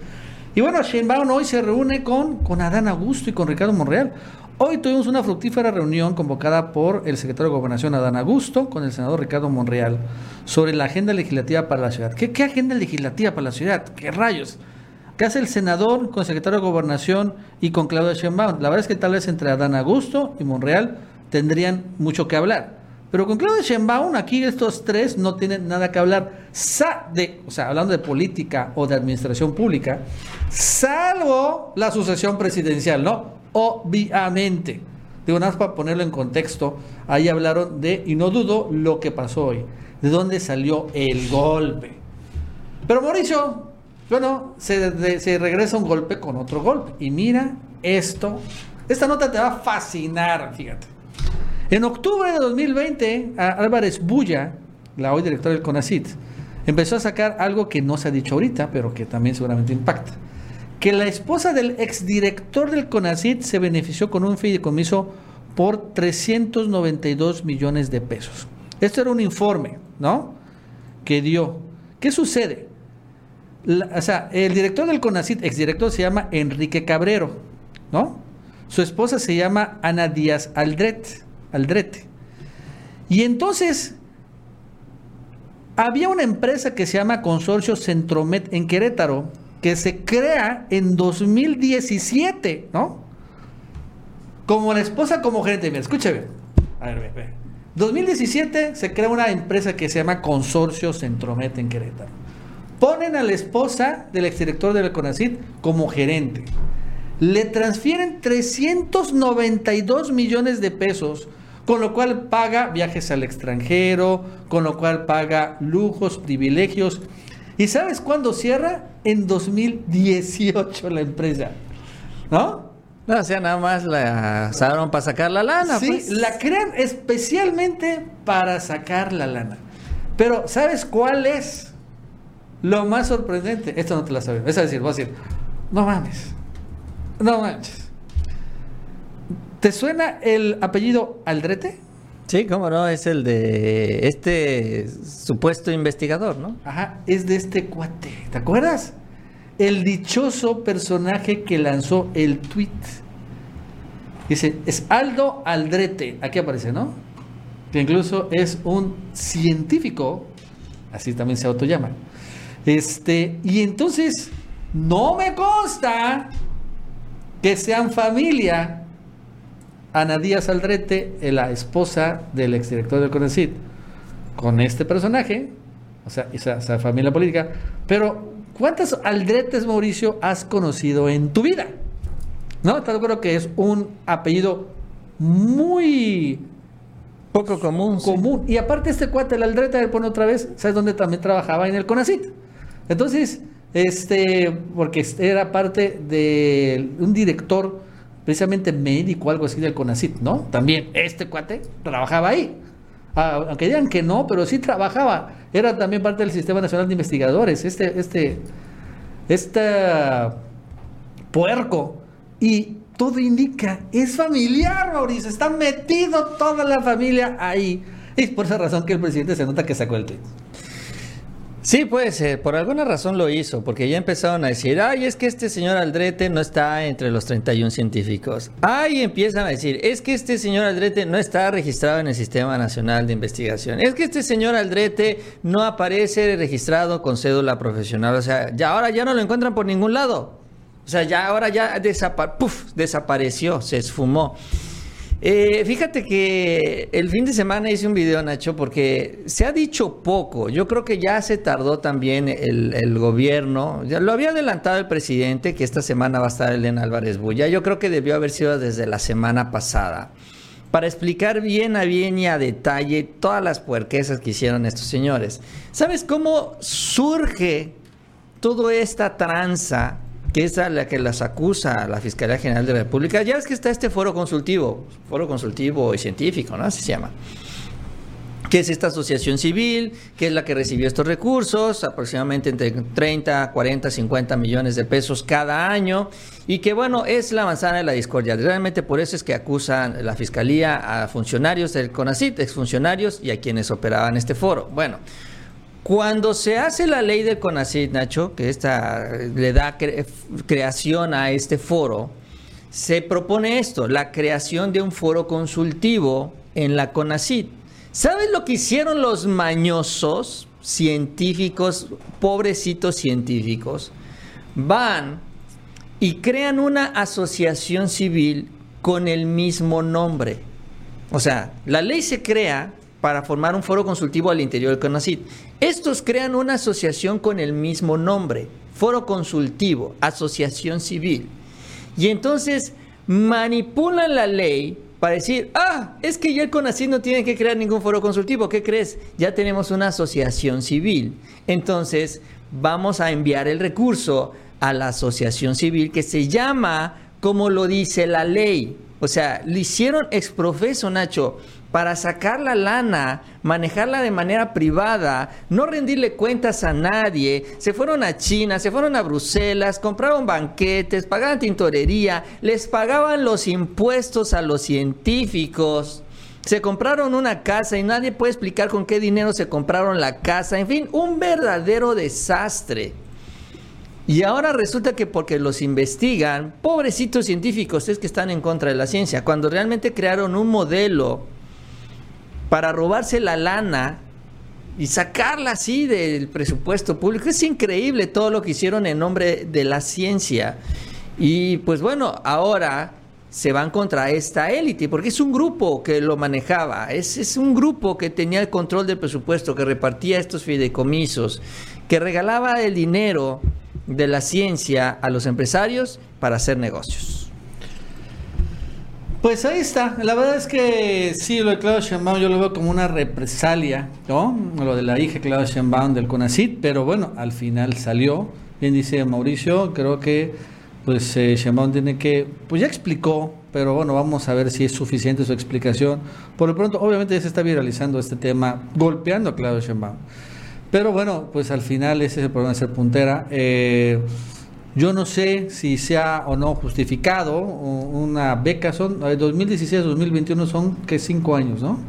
Y bueno, Shenbaum hoy se reúne con, con Adán Augusto y con Ricardo Monreal. Hoy tuvimos una fructífera reunión convocada por el secretario de Gobernación Adán Augusto con el senador Ricardo Monreal sobre la agenda legislativa para la ciudad. ¿Qué, qué agenda legislativa para la ciudad? ¿Qué rayos? ¿Qué hace el senador con el secretario de Gobernación y con Claudia Sheinbaum? La verdad es que tal vez entre Adán Augusto y Monreal tendrían mucho que hablar. Pero con Claudia Sheinbaum aquí estos tres no tienen nada que hablar. De, o sea, hablando de política o de administración pública, salvo la sucesión presidencial, ¿no? obviamente. Digo, nada más para ponerlo en contexto, ahí hablaron de, y no dudo, lo que pasó hoy, de dónde salió el golpe. Pero Mauricio, bueno, se regresa un golpe con otro golpe. Y mira esto, esta nota te va a fascinar, fíjate. En octubre de 2020, Álvarez Bulla, la hoy directora del CONACIT, empezó a sacar algo que no se ha dicho ahorita, pero que también seguramente impacta que la esposa del exdirector del CONACIT se benefició con un fideicomiso por 392 millones de pesos. Esto era un informe, ¿no? Que dio. ¿Qué sucede? o sea, el director del CONACIT, exdirector, se llama Enrique Cabrero, ¿no? Su esposa se llama Ana Díaz Aldrete. Y entonces, había una empresa que se llama Consorcio Centromet en Querétaro, que se crea en 2017, ¿no? Como la esposa como gerente. Mira, escúcheme. A ver, ve, ve. 2017 se crea una empresa que se llama Consorcio Centromet en Querétaro. Ponen a la esposa del exdirector del CONACID como gerente. Le transfieren 392 millones de pesos, con lo cual paga viajes al extranjero, con lo cual paga lujos, privilegios ¿Y sabes cuándo cierra? En 2018 la empresa. ¿No? No, o sea, nada más la usaron para sacar la lana. Sí, pues. la crean especialmente para sacar la lana. Pero, ¿sabes cuál es lo más sorprendente? Esto no te lo sabes. Es decir, voy a decir, no mames. No manches. ¿Te suena el apellido Aldrete? Sí, cómo no, es el de este supuesto investigador, ¿no? Ajá, es de este cuate, ¿te acuerdas? El dichoso personaje que lanzó el tweet. Dice, es Aldo Aldrete, aquí aparece, ¿no? Que incluso es un científico, así también se autollama, Este, y entonces, no me consta que sean familia Ana Díaz Aldrete, la esposa del exdirector del CONACYT, con este personaje, o sea, esa, esa familia política, pero ¿cuántas Aldretes, Mauricio, has conocido en tu vida? ¿No? Te acuerdo que es un apellido muy poco común. Común. Y aparte este cuate, el Aldrete, le pone otra vez, ¿sabes dónde también trabajaba? En el CONACIT. Entonces, este, porque era parte de un director precisamente médico, algo así del CONACIT, ¿no? También este cuate trabajaba ahí. Ah, aunque digan que no, pero sí trabajaba. Era también parte del Sistema Nacional de Investigadores. Este, este, este puerco. Y todo indica, es familiar, Mauricio. Está metido toda la familia ahí. Es por esa razón que el presidente se nota que sacó el tweet. Sí, puede ser. Por alguna razón lo hizo, porque ya empezaron a decir, ay, es que este señor Aldrete no está entre los 31 científicos. Ay, empiezan a decir, es que este señor Aldrete no está registrado en el Sistema Nacional de Investigación. Es que este señor Aldrete no aparece registrado con cédula profesional. O sea, ya ahora ya no lo encuentran por ningún lado. O sea, ya ahora ya desapareció, se esfumó. Eh, fíjate que el fin de semana hice un video, Nacho, porque se ha dicho poco. Yo creo que ya se tardó también el, gobierno. Ya lo había adelantado el presidente que esta semana va a estar Elena Álvarez Bulla. Yo creo que debió haber sido desde la semana pasada. Para explicar bien a bien y a detalle todas las puerquesas que hicieron estos señores. ¿Sabes cómo surge toda esta tranza que es la que las acusa la Fiscalía General de la República. Ya ves que está este foro consultivo, foro consultivo y científico, ¿no? Así se llama. Que es esta asociación civil, que es la que recibió estos recursos, aproximadamente entre 30, 40, 50 millones de pesos cada año, y que bueno, es la manzana de la discordia. Realmente por eso es que acusan la Fiscalía a funcionarios del CONACIT, exfuncionarios y a quienes operaban este foro. Bueno, cuando se hace la ley del CONACYT, Nacho, que esta le da creación a este foro, se propone esto, la creación de un foro consultivo en la CONACYT. ¿Sabes lo que hicieron los mañosos científicos, pobrecitos científicos? Van y crean una asociación civil con el mismo nombre. O sea, la ley se crea para formar un foro consultivo al interior del CONACYT. Estos crean una asociación con el mismo nombre, foro consultivo, asociación civil. Y entonces manipulan la ley para decir, ah, es que ya el CONACYT no tiene que crear ningún foro consultivo, ¿qué crees? Ya tenemos una asociación civil. Entonces vamos a enviar el recurso a la asociación civil que se llama como lo dice la ley. O sea, le hicieron exprofeso, Nacho para sacar la lana, manejarla de manera privada, no rendirle cuentas a nadie. Se fueron a China, se fueron a Bruselas, compraron banquetes, pagaban tintorería, les pagaban los impuestos a los científicos. Se compraron una casa y nadie puede explicar con qué dinero se compraron la casa. En fin, un verdadero desastre. Y ahora resulta que porque los investigan, pobrecitos científicos es que están en contra de la ciencia, cuando realmente crearon un modelo para robarse la lana y sacarla así del presupuesto público. Es increíble todo lo que hicieron en nombre de la ciencia. Y pues bueno, ahora se van contra esta élite, porque es un grupo que lo manejaba, es, es un grupo que tenía el control del presupuesto, que repartía estos fideicomisos, que regalaba el dinero de la ciencia a los empresarios para hacer negocios. Pues ahí está. La verdad es que sí, lo de Claudio Sheinbaum yo lo veo como una represalia, ¿no? Lo de la hija Claudio Sheinbaum del CONACIT, pero bueno, al final salió. Bien dice Mauricio, creo que pues eh, tiene que, pues ya explicó, pero bueno, vamos a ver si es suficiente su explicación. Por lo pronto, obviamente ya se está viralizando este tema, golpeando a Claudio Sheinbaum. Pero bueno, pues al final ese es el problema de ser puntera. Eh, yo no sé si sea o no justificado una beca, son de 2016 a 2021 son que cinco años, ¿no?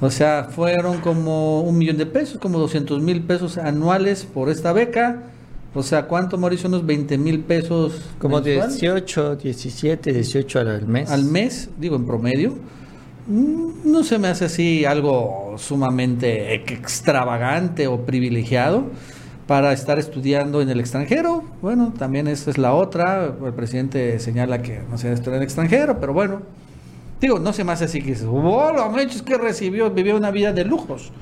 O sea, fueron como un millón de pesos, como 200 mil pesos anuales por esta beca. O sea, ¿cuánto, Mauricio? Unos 20 mil pesos. Como 18, 17, 18 al mes. Al mes, digo, en promedio. Mm, no se me hace así algo sumamente extravagante o privilegiado. Para estar estudiando en el extranjero. Bueno, también esa es la otra. El presidente señala que no se estudiar en el extranjero, pero bueno. Digo, no se me hace así que dices, oh, lo es que recibió, vivió una vida de lujos.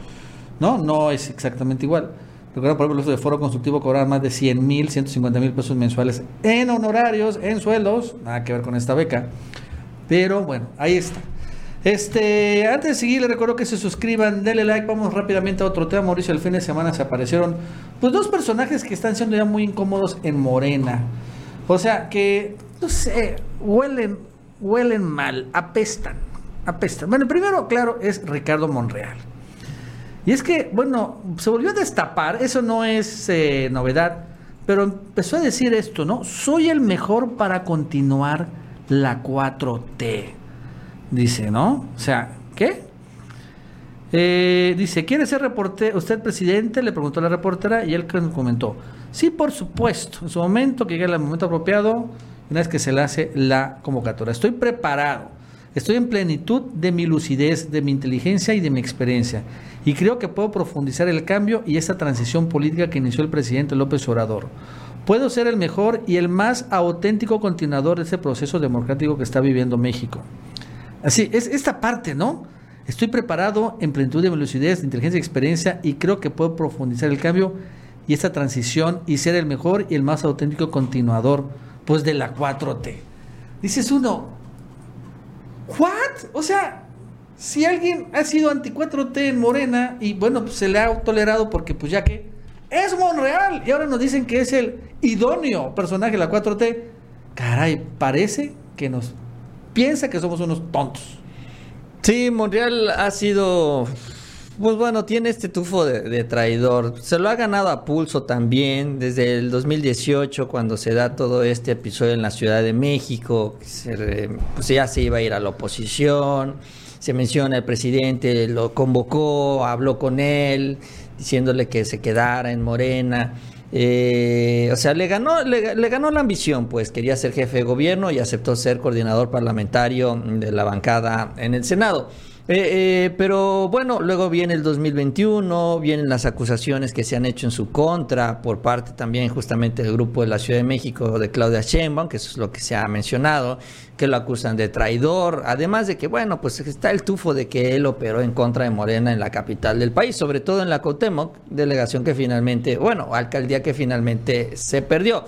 No, no es exactamente igual. Recuerdo, por ejemplo, los de Foro Consultivo cobrar más de 100 mil, 150 mil pesos mensuales en honorarios, en sueldos, nada que ver con esta beca. Pero bueno, ahí está. Este, antes de seguir, les recuerdo que se suscriban, denle like, vamos rápidamente a otro tema. Mauricio, el fin de semana se aparecieron pues dos personajes que están siendo ya muy incómodos en Morena. O sea, que, no sé, huelen, huelen mal, apestan, apestan. Bueno, primero, claro, es Ricardo Monreal. Y es que, bueno, se volvió a destapar, eso no es eh, novedad, pero empezó a decir esto, ¿no? Soy el mejor para continuar la 4T. Dice, ¿no? O sea, ¿qué? Eh, dice, ¿quiere ser reporte usted presidente? Le preguntó la reportera y él comentó, sí, por supuesto, en su momento, que llegue el momento apropiado, una vez que se le hace la convocatoria. Estoy preparado, estoy en plenitud de mi lucidez, de mi inteligencia y de mi experiencia y creo que puedo profundizar el cambio y esta transición política que inició el presidente López Obrador. Puedo ser el mejor y el más auténtico continuador de ese proceso democrático que está viviendo México. Así, es esta parte, ¿no? Estoy preparado en plenitud de lucidez, de inteligencia y experiencia y creo que puedo profundizar el cambio y esta transición y ser el mejor y el más auténtico continuador pues de la 4T. Dices uno, ¿what? O sea, si alguien ha sido anti 4T en Morena y bueno, pues se le ha tolerado porque pues ya que es Monreal y ahora nos dicen que es el idóneo personaje de la 4T, caray, parece que nos piensa que somos unos tontos. Sí, Monreal ha sido pues bueno, tiene este tufo de, traidor. Se lo ha ganado a pulso también desde el 2018, cuando se da todo este episodio en la Ciudad de México. pues ya se iba a ir a la oposición se menciona el presidente, lo convocó, habló con él, diciéndole que se quedara en Morena. Eh, o sea, le ganó, le, ganó la ambición, pues quería ser jefe de gobierno y aceptó ser coordinador parlamentario de la bancada en el Senado. Eh, eh, pero bueno, luego viene el 2021, vienen las acusaciones que se han hecho en su contra por parte también justamente del grupo de la Ciudad de México de Claudia Sheinbaum, que eso es lo que se ha mencionado, que lo acusan de traidor, además de que bueno, pues está el tufo de que él operó en contra de Morena en la capital del país, sobre todo en la Cotemoc, delegación que finalmente, bueno, alcaldía que finalmente se perdió.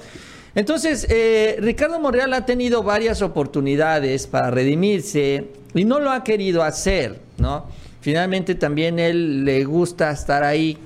Entonces, eh, Ricardo Monreal ha tenido varias oportunidades para redimirse y no lo ha querido hacer, ¿no? Finalmente también él le gusta estar ahí,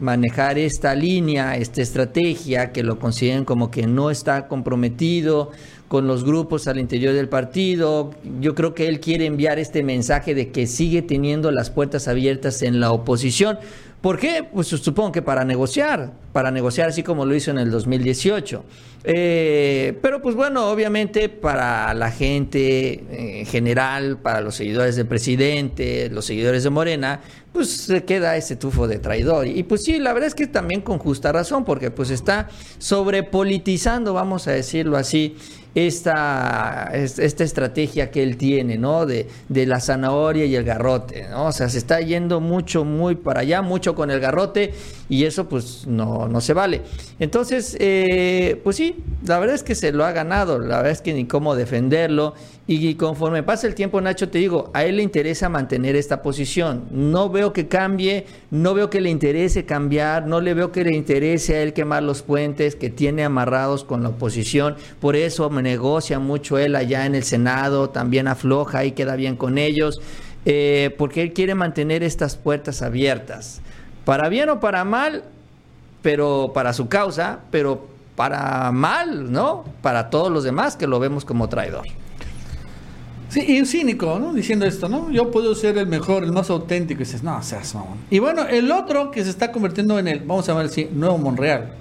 manejar esta línea, esta estrategia, que lo consideren como que no está comprometido con los grupos al interior del partido. Yo creo que él quiere enviar este mensaje de que sigue teniendo las puertas abiertas en la oposición. ¿Por qué? Pues supongo que para negociar, para negociar así como lo hizo en el 2018. Eh, pero pues bueno, obviamente para la gente en general, para los seguidores del presidente, los seguidores de Morena, pues se queda ese tufo de traidor. Y pues sí, la verdad es que también con justa razón, porque pues está sobrepolitizando, vamos a decirlo así, esta, esta estrategia que él tiene, ¿no? De, de, la zanahoria y el garrote, ¿no? O sea, se está yendo mucho, muy para allá, mucho con el garrote y eso pues no, no se vale. Entonces, eh, pues sí, la verdad es que se lo ha ganado, la verdad es que ni cómo defenderlo y conforme pasa el tiempo, Nacho, te digo, a él le interesa mantener esta posición. No veo que cambie, no veo que le interese cambiar, no le veo que le interese a él quemar los puentes que tiene amarrados con la oposición. Por eso me negocia mucho él allá en el Senado, también afloja y queda bien con ellos, eh, porque él quiere mantener estas puertas abiertas. Para bien o para mal, pero para su causa, pero para mal, ¿no? Para todos los demás que lo vemos como traidor. Sí, y un cínico, ¿no? Diciendo esto, ¿no? Yo puedo ser el mejor, el más auténtico. Y dices, no, seas mamón. Y bueno, el otro que se está convirtiendo en el, vamos a ver si, nuevo Monreal,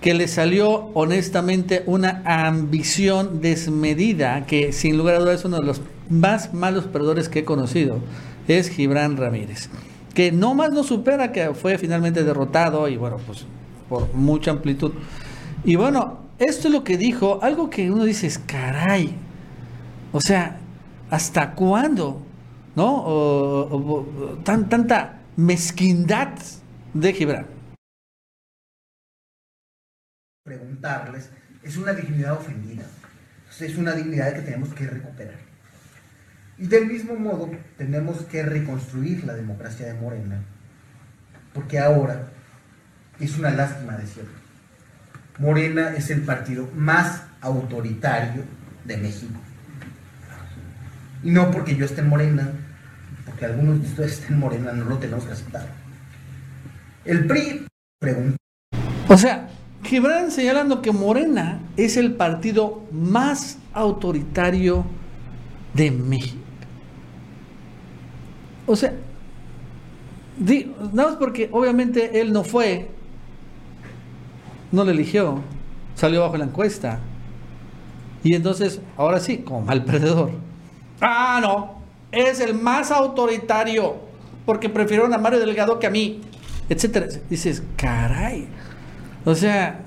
que le salió honestamente una ambición desmedida, que sin lugar a dudas es uno de los más malos perdedores que he conocido, es Gibran Ramírez. Que no más no supera que fue finalmente derrotado y bueno, pues por mucha amplitud. Y bueno, esto es lo que dijo, algo que uno dice, caray, o sea, ¿hasta cuándo? ¿No? tan, tanta mezquindad de Gibran. preguntarles, es una dignidad ofendida. es una dignidad que tenemos que recuperar. Y del mismo modo, tenemos que reconstruir la democracia de Morena, porque ahora es una lástima decirlo. Morena es el partido más autoritario de México. No porque yo esté en Morena, porque algunos de ustedes estén en Morena, no lo tenemos que aceptar. El PRI pregunta. O sea, Gibran señalando que Morena es el partido más autoritario de México. O sea, nada más porque obviamente él no fue, no le eligió, salió bajo la encuesta. Y entonces, ahora sí, como mal perdedor. Ah, no, es el más autoritario, porque prefirieron a Mario Delgado que a mí, etcétera. Dices, caray. O sea,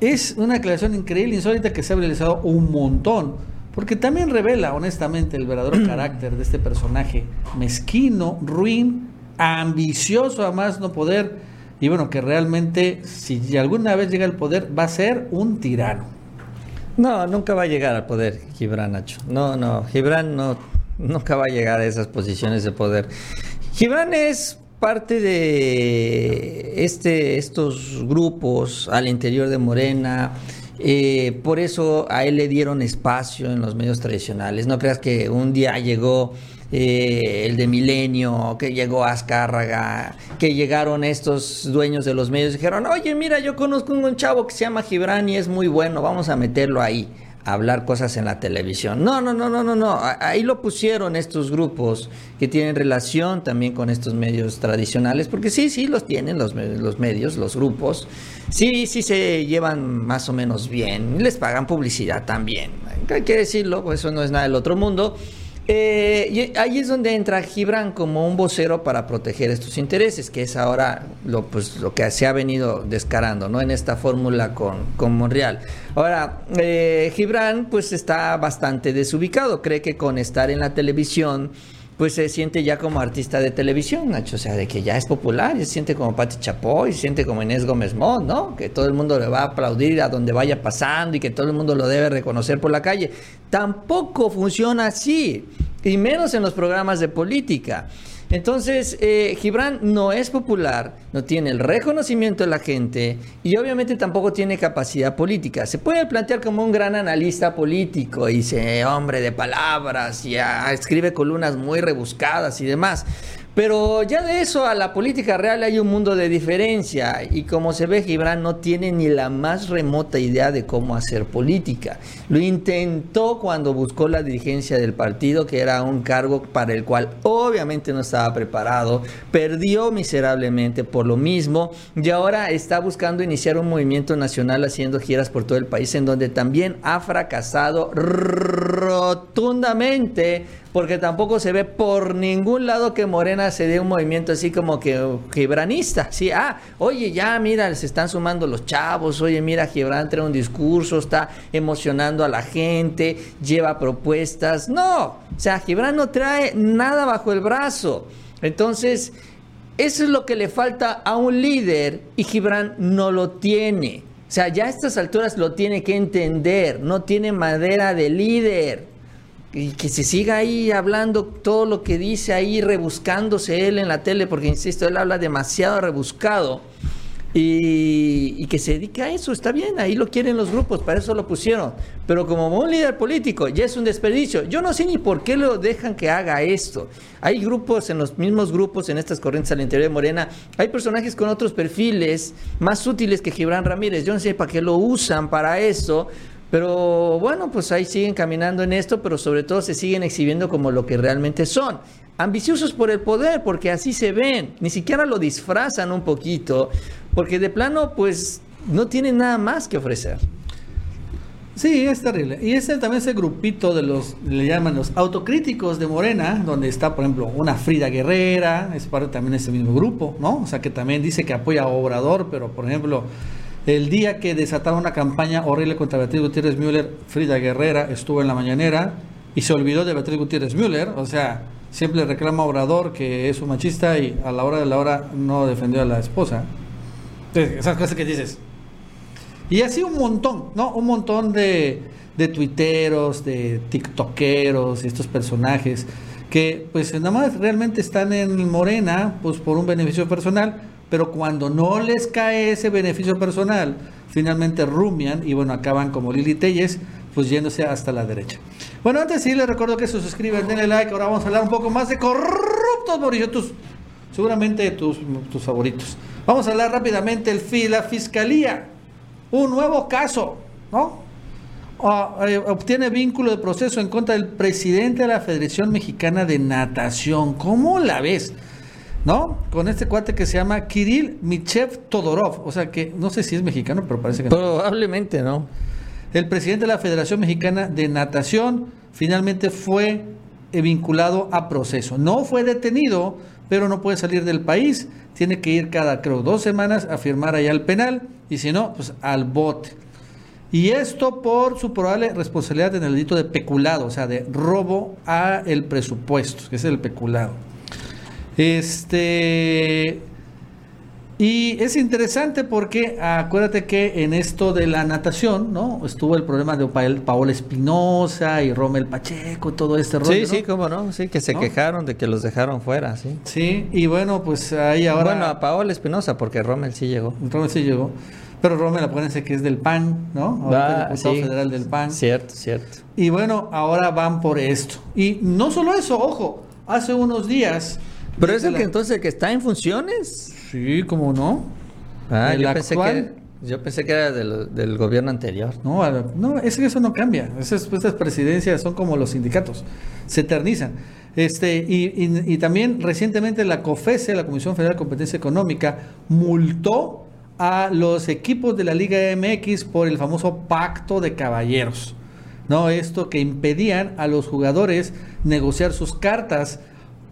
es una aclaración increíble, insólita que se ha realizado un montón. Porque también revela, honestamente, el verdadero carácter de este personaje mezquino, ruin, ambicioso a más no poder. Y bueno, que realmente, si alguna vez llega al poder, va a ser un tirano. No, nunca va a llegar al poder Gibran, Nacho. No, no, Gibran no, nunca va a llegar a esas posiciones de poder. Gibran es parte de este, estos grupos al interior de Morena. Eh, por eso a él le dieron espacio en los medios tradicionales. No creas que un día llegó eh, el de Milenio, que llegó Azcárraga, que llegaron estos dueños de los medios y dijeron, oye, mira, yo conozco un chavo que se llama Gibran y es muy bueno, vamos a meterlo ahí hablar cosas en la televisión. No, no, no, no, no, no. Ahí lo pusieron estos grupos que tienen relación también con estos medios tradicionales, porque sí, sí, los tienen los, los medios, los grupos. Sí, sí se llevan más o menos bien. Les pagan publicidad también. Hay que decirlo, pues eso no es nada del otro mundo. Eh, y ahí es donde entra Gibran como un vocero para proteger estos intereses, que es ahora lo, pues, lo que se ha venido descarando ¿no? en esta fórmula con, con Monreal. Ahora, eh, Gibran pues está bastante desubicado, cree que con estar en la televisión pues se siente ya como artista de televisión, Nacho, o sea, de que ya es popular, se siente como Pati Chapoy, se siente como Inés Gómez Mont, ¿no? Que todo el mundo le va a aplaudir a donde vaya pasando y que todo el mundo lo debe reconocer por la calle. Tampoco funciona así, y menos en los programas de política. Entonces, eh, Gibran no es popular, no tiene el reconocimiento de la gente y obviamente tampoco tiene capacidad política. Se puede plantear como un gran analista político y dice hombre de palabras y escribe columnas muy rebuscadas y demás. Pero ya de eso a la política real hay un mundo de diferencia. Y como se ve Gibran no tiene ni la más remota idea de cómo hacer política. Lo intentó cuando buscó la dirigencia del partido, que era un cargo para el cual obviamente no estaba preparado, perdió miserablemente por lo mismo. Y ahora está buscando iniciar un movimiento nacional haciendo giras por todo el país en donde también ha fracasado rotundamente porque tampoco se ve por ningún lado que Morena se dé un movimiento así como que gibranista. Sí, ah, oye, ya mira, se están sumando los chavos, oye, mira, Gibran trae un discurso, está emocionando a la gente, lleva propuestas. No, o sea, Gibran no trae nada bajo el brazo. Entonces, eso es lo que le falta a un líder y Gibran no lo tiene. O sea, ya a estas alturas lo tiene que entender, no tiene madera de líder y que se siga ahí hablando todo lo que dice ahí, rebuscándose él en la tele, porque insisto, él habla demasiado rebuscado. Y, que se dedique a eso, está bien, ahí lo quieren los grupos, para eso lo pusieron. Pero como un líder político, ya es un desperdicio. Yo no sé ni por qué lo dejan que haga esto. Hay grupos, en los mismos grupos, en estas corrientes al interior de Morena, hay personajes con otros perfiles más útiles que Gibran Ramírez. Yo no sé para qué lo usan para eso pero bueno, pues ahí siguen caminando en esto, pero sobre todo se siguen exhibiendo como lo que realmente son. Ambiciosos por el poder, porque así se ven. Ni siquiera lo disfrazan un poquito, porque de plano, pues no tienen nada más que ofrecer. Sí, es terrible. Y ese también ese grupito de los, le llaman los autocríticos de Morena, donde está, por ejemplo, una Frida Guerrera, es parte también de ese mismo grupo, ¿no? O sea, que también dice que apoya a Obrador, pero, por ejemplo, el día que desataron una campaña horrible contra Beatriz Gutiérrez Müller, Frida Guerrera estuvo en la mañanera y se olvidó de Beatriz Gutiérrez Müller. O sea, siempre reclama a Obrador que es un machista y a la hora de la hora no defendió a la esposa. Entonces, esas cosas que dices. Y así un montón, ¿no? Un montón de, de tuiteros, de tiktokeros estos personajes que pues nada más realmente están en Morena pues por un beneficio personal, pero cuando no les cae ese beneficio personal, finalmente rumian y bueno, acaban como Lili Telles, pues yéndose hasta la derecha. Bueno, antes sí les recuerdo que se suscriban, denle like, ahora vamos a hablar un poco más de corruptos, Mauricio, tus, seguramente tus, tus favoritos. Vamos a hablar rápidamente el la fiscalía, un nuevo caso, ¿no? Eh, obtiene vínculo de proceso en contra del presidente de la Federación Mexicana de Natación. ¿Cómo la ves? ¿No? Con este cuate que se llama Kirill Michev Todorov. O sea que no sé si es mexicano, pero parece que no. Probablemente no. El presidente de la Federación Mexicana de Natación finalmente fue vinculado a proceso. No fue detenido, pero no puede salir del país. Tiene que ir cada, creo, dos semanas a firmar allá al penal y si no, pues al bote. Y esto por su probable responsabilidad en el delito de peculado, o sea, de robo a el presupuesto, que es el peculado. Este y es interesante porque acuérdate que en esto de la natación, ¿no? Estuvo el problema de Paola Espinosa y Rommel Pacheco, todo este rollo. Sí, sí, cómo no, sí, que se quejaron de que los dejaron fuera, sí. Sí, y bueno, pues ahí ahora. Bueno, a Paola Espinosa, porque Rommel sí llegó. Rommel sí llegó. Pero Rommel, acuérdense que es del PAN, ¿no? Ahorita el diputado federal del PAN. Cierto, cierto. Y bueno, ahora van por esto. Y no solo eso, ojo, hace unos días. Pero es el que entonces que está en funciones. Sí, ¿cómo no? Ah, yo pensé, que, yo pensé que era del, gobierno anterior. No, no, es que eso no cambia. Esas, presidencias son como los sindicatos, se eternizan. Este, y, también recientemente la COFESE, la Comisión Federal de Competencia Económica, multó a los equipos de la Liga MX por el famoso pacto de caballeros. ¿no? Esto que impedían a los jugadores negociar sus cartas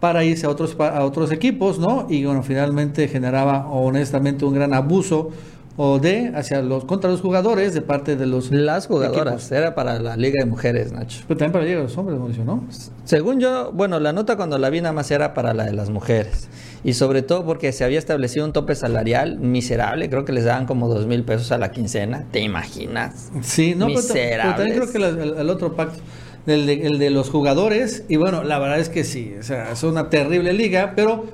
para irse a otros, a otros equipos, ¿no? Y bueno, finalmente generaba honestamente un gran abuso o de hacia los contra los jugadores de parte de los las jugadoras era para la liga de mujeres Nacho. Pero también para la liga de los hombres ¿no? según yo bueno la nota cuando la vi nada más era para la de las mujeres. Y sobre todo porque se había establecido un tope salarial miserable creo que les daban como dos mil pesos a la quincena te imaginas sí no pero, también creo que el otro pacto el de, el de los jugadores. Y bueno, la verdad es que sí, o sea, es una terrible liga, pero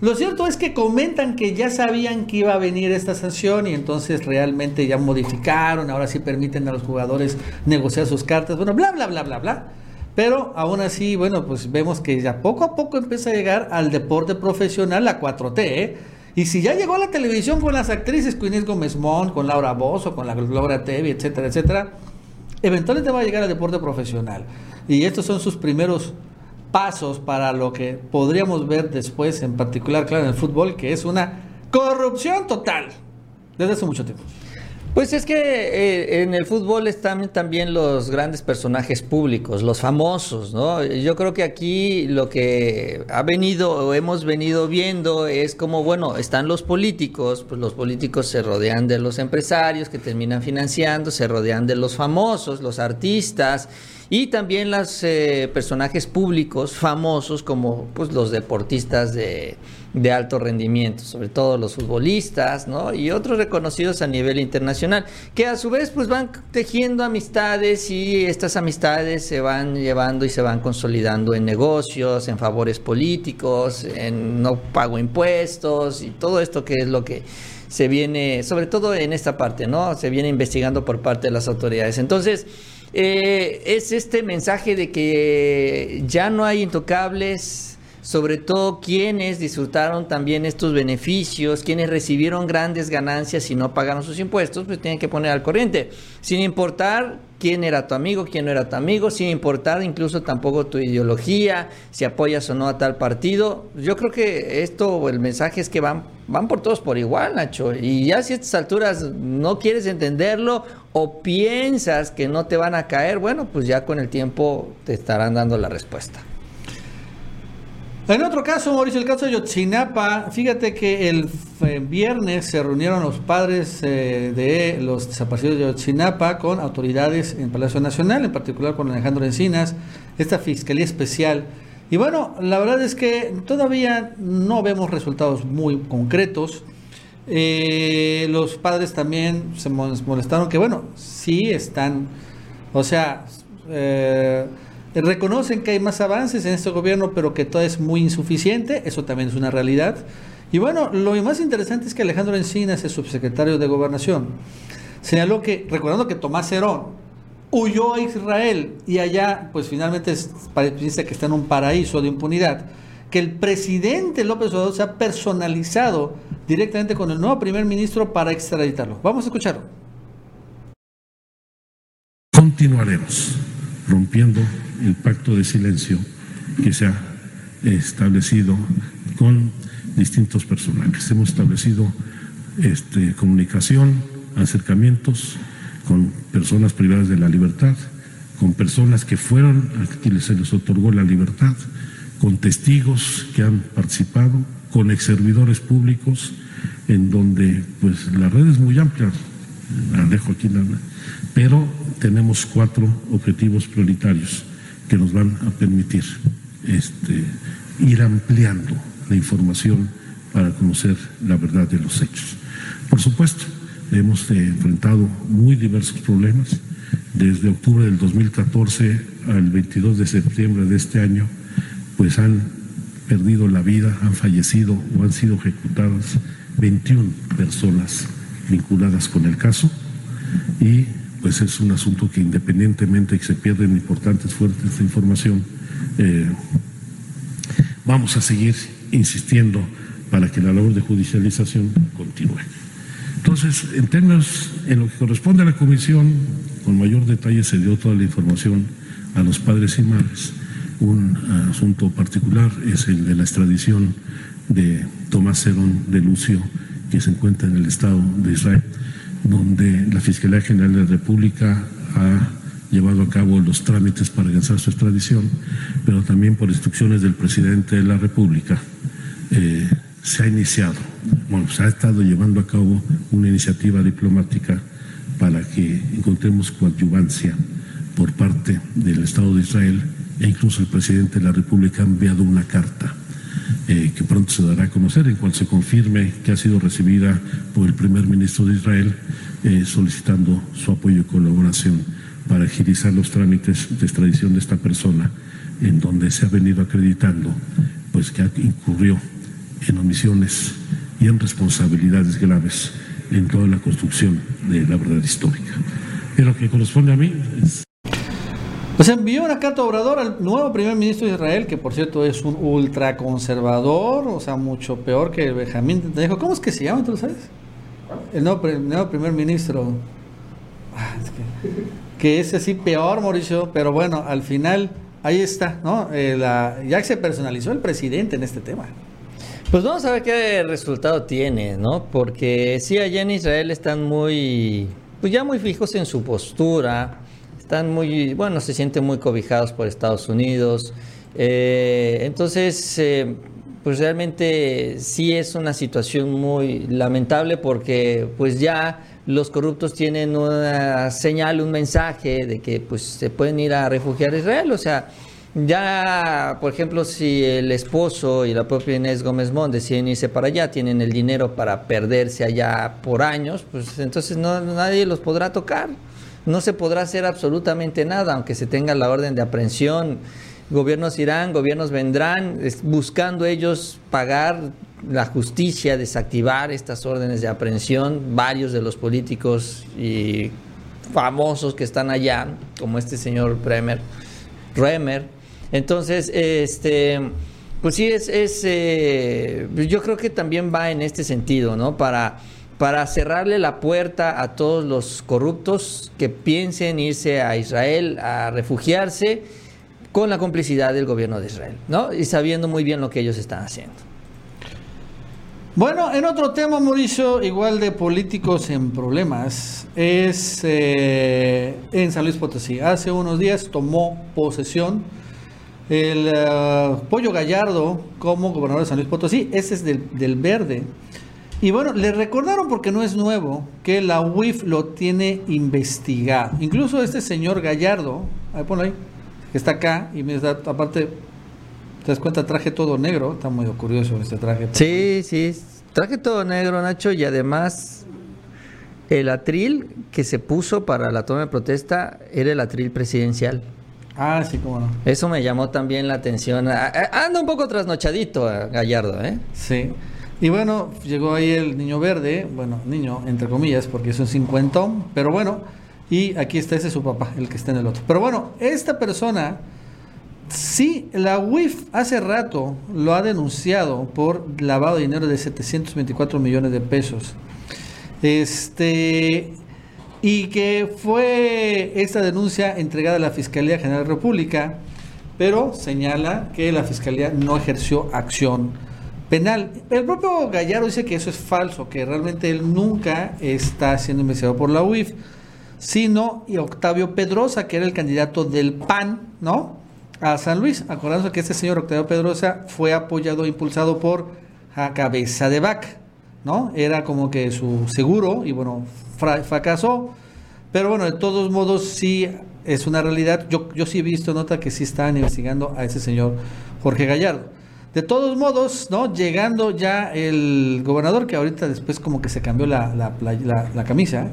lo cierto es que comentan que ya sabían que iba a venir esta sanción y entonces realmente ya modificaron, ahora sí permiten a los jugadores negociar sus cartas, bueno, bla, bla, bla, bla, bla. Pero aún así, bueno, pues vemos que ya poco a poco empieza a llegar al deporte profesional la 4T, ¿eh? Y si ya llegó a la televisión con las actrices, con Gómez Mont, con Laura Bozo, con la Gloria TV, etcétera, etcétera, eventualmente va a llegar al deporte profesional. Y estos son sus primeros pasos para lo que podríamos ver después, en particular, claro, en el fútbol, que es una corrupción total desde hace mucho tiempo. Pues es que eh, en el fútbol están también los grandes personajes públicos, los famosos, ¿no? Yo creo que aquí lo que ha venido o hemos venido viendo es como, bueno, están los políticos, pues los políticos se rodean de los empresarios que terminan financiando, se rodean de los famosos, los artistas y también los eh, personajes públicos famosos como pues los deportistas de de alto rendimiento, sobre todo los futbolistas, ¿no? Y otros reconocidos a nivel internacional, que a su vez pues van tejiendo amistades y estas amistades se van llevando y se van consolidando en negocios, en favores políticos, en no pago impuestos y todo esto que es lo que se viene, sobre todo en esta parte, ¿no? Se viene investigando por parte de las autoridades. Entonces, eh, es este mensaje de que ya no hay intocables, sobre todo quienes disfrutaron también estos beneficios, quienes recibieron grandes ganancias y no pagaron sus impuestos, pues tienen que poner al corriente, sin importar quién era tu amigo, quién no era tu amigo, sin importar incluso tampoco tu ideología, si apoyas o no a tal partido. Yo creo que esto, el mensaje es que van, van por todos por igual, Nacho, y ya si a estas alturas no quieres entenderlo o piensas que no te van a caer, bueno, pues ya con el tiempo te estarán dando la respuesta. En otro caso, Mauricio, el caso de Yotzinapa, fíjate que el viernes se reunieron los padres eh, de los desaparecidos de Yotzinapa con autoridades en Palacio Nacional, en particular con Alejandro Encinas, esta Fiscalía Especial. Y bueno, la verdad es que todavía no vemos resultados muy concretos. Eh, los padres también se molestaron que, bueno, sí están, o sea, eh, reconocen que hay más avances en este gobierno, pero que todo es muy insuficiente, eso también es una realidad. Y bueno, lo más interesante es que Alejandro Encinas, el subsecretario de Gobernación, señaló que, recordando que Tomás Herón huyó a Israel y allá, pues finalmente parece que está en un paraíso de impunidad, que el presidente López Obrador se ha personalizado directamente con el nuevo primer ministro para extraditarlo. Vamos a escucharlo. Continuaremos rompiendo el pacto de silencio que se ha establecido con distintos personajes. Hemos establecido este, comunicación, acercamientos con personas privadas de la libertad, con personas que fueron a quienes se les otorgó la libertad, con testigos que han participado, con ex servidores públicos, en donde pues la red es muy amplia, la dejo aquí, pero tenemos cuatro objetivos prioritarios que nos van a permitir este, ir ampliando la información para conocer la verdad de los hechos. Por supuesto, hemos eh, enfrentado muy diversos problemas. Desde octubre del 2014 al 22 de septiembre de este año, pues han perdido la vida, han fallecido o han sido ejecutadas 21 personas vinculadas con el caso y pues es un asunto que independientemente de que se pierden importantes fuentes de información, eh, vamos a seguir insistiendo para que la labor de judicialización continúe. Entonces, en términos, en lo que corresponde a la comisión, con mayor detalle se dio toda la información a los padres y madres. Un asunto particular es el de la extradición de Tomás Cerón de Lucio, que se encuentra en el Estado de Israel, donde la Fiscalía General de la República ha llevado a cabo los trámites para alcanzar su extradición, pero también por instrucciones del presidente de la República. Eh, se ha iniciado, bueno, se ha estado llevando a cabo una iniciativa diplomática para que encontremos coadyuvancia por parte del Estado de Israel e incluso el presidente de la República ha enviado una carta eh, que pronto se dará a conocer, en cual se confirme que ha sido recibida por el primer ministro de Israel eh, solicitando su apoyo y colaboración para agilizar los trámites de extradición de esta persona, en donde se ha venido acreditando pues que incurrió en omisiones y en responsabilidades graves en toda la construcción de la verdad histórica. Y lo que corresponde a mí es... Pues envió una carta a Obrador al nuevo primer ministro de Israel, que por cierto es un ultraconservador, o sea, mucho peor que Benjamín Netanyahu. ¿Cómo es que se llama, tú sabes? El nuevo, primer ministro. Ah, que, es así peor, Mauricio, pero bueno, al final ahí está, ¿no? Eh, ya se personalizó el presidente en este tema. Pues vamos a ver qué resultado tiene, ¿no? Porque sí, allá en Israel están muy, pues ya muy fijos en su postura, están muy, bueno, se sienten muy cobijados por Estados Unidos. Eh, entonces, eh, pues realmente sí es una situación muy lamentable porque pues ya los corruptos tienen una señal, un mensaje de que pues se pueden ir a refugiar a Israel, o sea, ya, por ejemplo, si el esposo y la propia Inés Gómez Mont deciden irse para allá, tienen el dinero para perderse allá por años, pues entonces no, nadie los podrá tocar. No se podrá hacer absolutamente nada, aunque se tenga la orden de aprehensión. Gobiernos irán, gobiernos vendrán, buscando ellos pagar la justicia, desactivar estas órdenes de aprehensión. Varios de los políticos y famosos que están allá, como este señor Bremer, Remer, entonces, este, pues sí, es, es eh, yo creo que también va en este sentido, ¿no? Para, para cerrarle la puerta a todos los corruptos que piensen irse a Israel a refugiarse con la complicidad del gobierno de Israel, ¿no? Y sabiendo muy bien lo que ellos están haciendo. Bueno, en otro tema, Mauricio, igual de políticos en problemas, es eh, en San Luis Potosí. Hace unos días tomó posesión el eh, Pollo Gallardo como gobernador de San Luis Potosí, ese es del, verde. Y bueno, le recordaron porque no es nuevo que la UIF lo tiene investigado. Incluso este señor Gallardo, ahí ponlo ahí, que está acá y me da, aparte, te das cuenta, traje todo negro, está muy curioso este traje. Sí, sí, Traje todo negro, Nacho, y además el atril que se puso para la toma de protesta era el atril presidencial. Ah, sí, cómo no. Eso me llamó también la atención. A- a- Anda un poco trasnochadito eh, Gallardo, ¿eh? Sí. Y bueno, llegó ahí el niño verde, bueno, niño, entre comillas, porque es un cincuentón, pero bueno, y aquí está ese es su papá, el que está en el otro. Pero bueno, esta persona, sí, la UIF hace rato lo ha denunciado por lavado de dinero de 724 millones de pesos. Este, y que fue esta denuncia entregada a la Fiscalía General de la República, pero señala que la Fiscalía no ejerció acción penal. El propio Gallardo dice que eso es falso, que realmente él nunca está siendo investigado por la UIF, sino y Octavio Pedrosa, que era el candidato del PAN, ¿no? A San Luis, acordándose que este señor Octavio Pedrosa fue apoyado e impulsado por a Cabeza de Vaca, ¿no? Era como que su seguro y bueno, fra- fracasó, pero bueno, de todos modos sí es una realidad. Yo, yo sí he visto nota que sí están investigando a ese señor Jorge Gallardo. De todos modos, ¿no? Llegando ya el gobernador, que ahorita después como que se cambió la, camisa,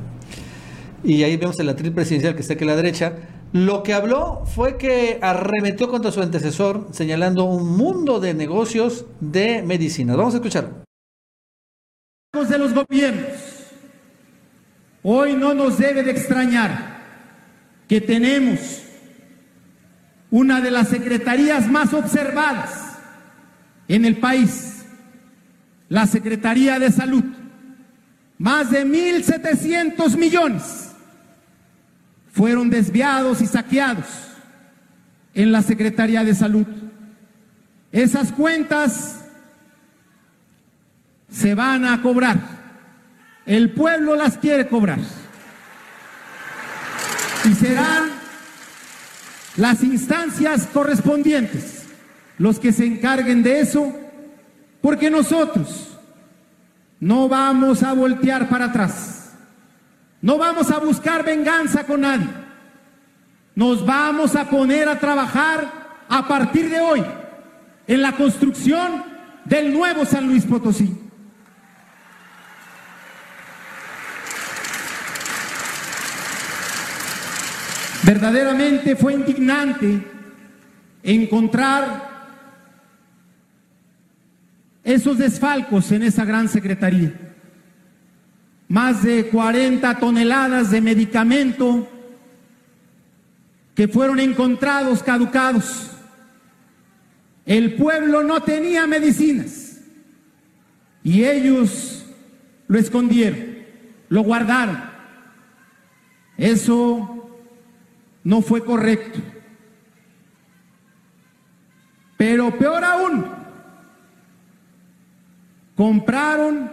y ahí vemos el atril presidencial que está aquí a la derecha, lo que habló fue que arremetió contra su antecesor, señalando un mundo de negocios de medicinas. Vamos a escucharlo. de los gobiernos. Hoy no nos debe de extrañar que tenemos una de las secretarías más observadas en el país, la Secretaría de Salud. Más de 1.700 millones fueron desviados y saqueados en la Secretaría de Salud. Esas cuentas se van a cobrar. El pueblo las quiere cobrar. Y serán las instancias correspondientes los que se encarguen de eso, porque nosotros no vamos a voltear para atrás. No vamos a buscar venganza con nadie. Nos vamos a poner a trabajar a partir de hoy en la construcción del nuevo San Luis Potosí. Verdaderamente fue indignante encontrar esos desfalcos en esa gran secretaría. Más de 40 toneladas de medicamento que fueron encontrados caducados. El pueblo no tenía medicinas y ellos lo escondieron, lo guardaron. Eso no fue correcto. Pero peor aún, compraron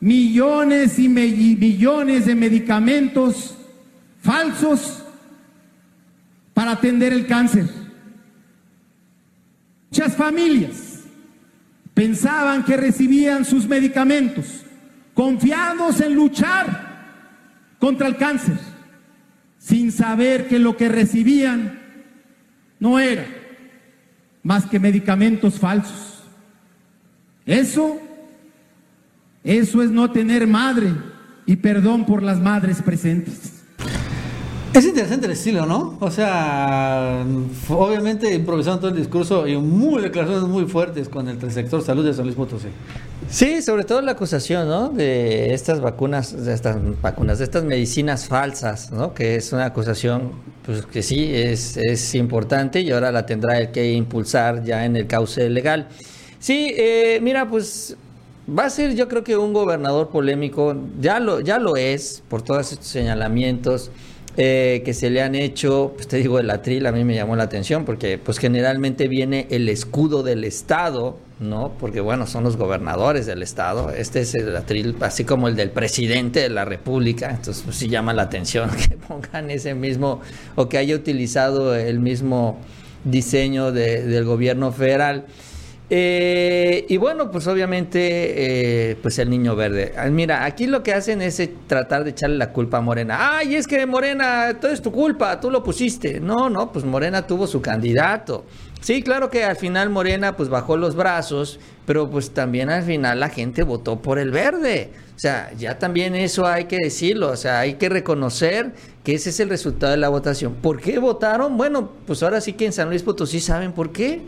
millones y millones de medicamentos falsos para atender el cáncer. Muchas familias pensaban que recibían sus medicamentos confiados en luchar contra el cáncer, sin saber que lo que recibían no era más que medicamentos falsos. Eso, eso es no tener madre y perdón por las madres presentes. Es interesante el estilo, ¿no? O sea, obviamente improvisando todo el discurso y muy declaraciones muy fuertes con el sector salud de San Luis Potosí. Sí, sobre todo la acusación, ¿no? De estas vacunas, de estas vacunas, de estas medicinas falsas, ¿no? Que es una acusación, pues que sí, es, es importante y ahora la tendrá el que impulsar ya en el cauce legal. Sí, eh, mira, pues va a ser yo creo que un gobernador polémico, ya lo, ya lo es, por todos estos señalamientos eh, que se le han hecho, pues te digo, el atril a mí me llamó la atención porque pues generalmente viene el escudo del Estado, ¿no? Porque bueno, son los gobernadores del Estado, este es el atril así como el del presidente de la República, entonces pues sí llama la atención que pongan ese mismo o que haya utilizado el mismo diseño de- del gobierno federal. Eh, y bueno, pues obviamente, eh, pues el niño verde. Ah, Mira, aquí lo que hacen es eh, tratar de echarle la culpa a Morena. Ay, es que Morena, todo es tu culpa, tú lo pusiste. No, no, pues Morena tuvo su candidato. Sí, claro que al final Morena pues bajó los brazos, pero pues también al final la gente votó por el verde. O sea, ya también eso hay que decirlo, o sea, hay que reconocer que ese es el resultado de la votación. ¿Por qué votaron? Bueno, pues ahora sí que en San Luis Potosí saben por qué.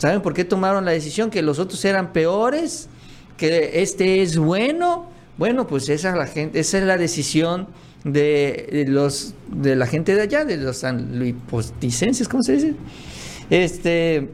¿Saben por qué tomaron la decisión? Que los otros eran peores, que este es bueno. Bueno, pues esa es la gente, esa es la decisión de, los de la gente de allá, de los sanluipoticenses, ¿cómo se dice? Este,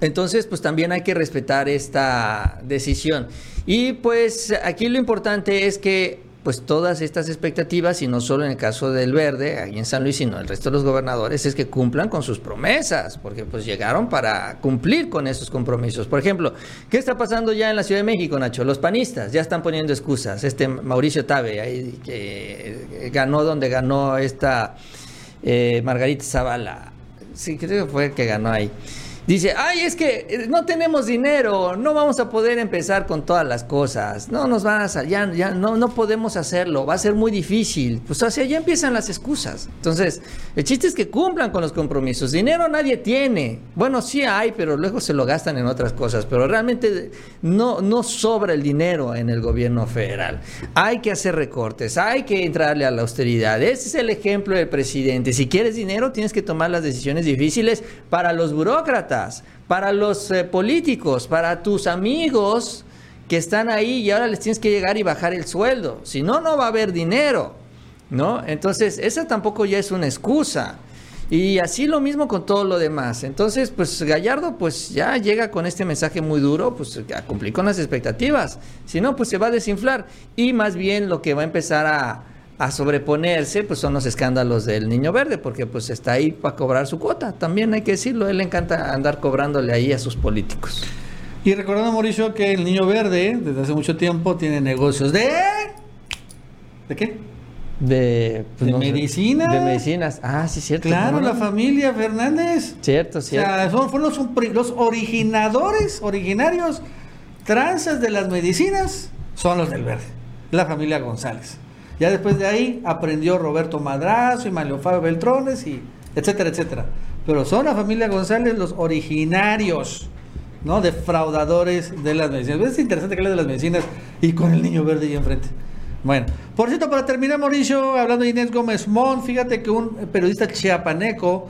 entonces, pues también hay que respetar esta decisión. Y pues aquí lo importante es que pues todas estas expectativas, y no solo en el caso del Verde, ahí en San Luis, sino el resto de los gobernadores, es que cumplan con sus promesas, porque pues llegaron para cumplir con esos compromisos. Por ejemplo, ¿qué está pasando ya en la Ciudad de México, Nacho? Los panistas ya están poniendo excusas. Este Mauricio Tabe, ahí, que ganó donde ganó esta eh, Margarita Zavala. Sí, creo que fue el que ganó ahí. Dice, ay, es que eh, no tenemos dinero, no vamos a poder empezar con todas las cosas, no nos van a salir, ya, ya no, no podemos hacerlo, va a ser muy difícil. Pues hacia allá empiezan las excusas. Entonces, el chiste es que cumplan con los compromisos. Dinero nadie tiene. Bueno, sí hay, pero luego se lo gastan en otras cosas. Pero realmente no, no sobra el dinero en el gobierno federal. Hay que hacer recortes, hay que entrarle a la austeridad. Ese es el ejemplo del presidente. Si quieres dinero, tienes que tomar las decisiones difíciles para los burócratas para los eh, políticos, para tus amigos que están ahí y ahora les tienes que llegar y bajar el sueldo. Si no, no va a haber dinero, ¿no? Entonces, esa tampoco ya es una excusa. Y así lo mismo con todo lo demás. Entonces, pues Gallardo pues ya llega con este mensaje muy duro, pues a cumplir con las expectativas. Si no, pues se va a desinflar. Y más bien lo que va a empezar a, a sobreponerse, pues son los escándalos del Niño Verde, porque pues está ahí para cobrar su cuota, también hay que decirlo, él le encanta andar cobrándole ahí a sus políticos. Y recordando, Mauricio, que el Niño Verde, desde hace mucho tiempo, tiene negocios de... ¿De qué? De, pues, ¿De no sé? De medicinas. Ah, sí, cierto. Claro, la familia Fernández. Cierto, O cierto. sea, son, fueron los, los originadores, originarios, tranzas de las medicinas, son los del verde, la familia González. Ya después de ahí aprendió Roberto Madrazo y Mario Fabio Beltrones y etcétera, etcétera. Pero son la familia González los originarios, ¿no? Defraudadores de las medicinas. Es interesante que hable de las medicinas y con el niño verde ahí enfrente. Bueno, por cierto, para terminar, Mauricio, hablando de Inés Gómez Mon, fíjate que un periodista chiapaneco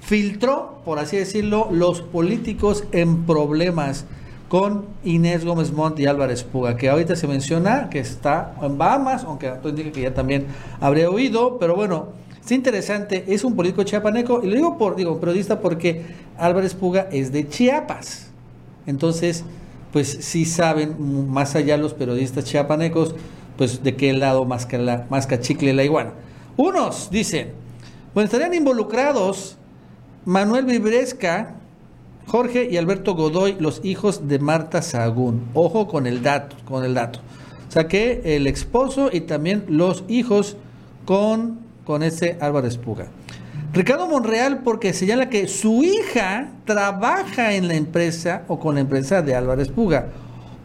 filtró, por así decirlo, los políticos en problemas con Inés Gómez Montt y Álvarez Puga, que ahorita se menciona que está en Bahamas, aunque tú indica que ya también habría oído, pero bueno, es interesante, es un político chiapaneco, y lo digo por, digo, periodista porque Álvarez Puga es de Chiapas. Entonces, pues sí saben, más allá los periodistas chiapanecos, pues de qué lado más la, más cachicle la iguana. Unos dicen, bueno, estarían involucrados Manuel Vibresca, Jorge y Alberto Godoy, los hijos de Marta Sagún. Ojo con el dato, con el dato. O el esposo y también los hijos con, con este Álvarez Puga. Ricardo Monreal porque señala que su hija trabaja en la empresa o con la empresa de Álvarez Puga.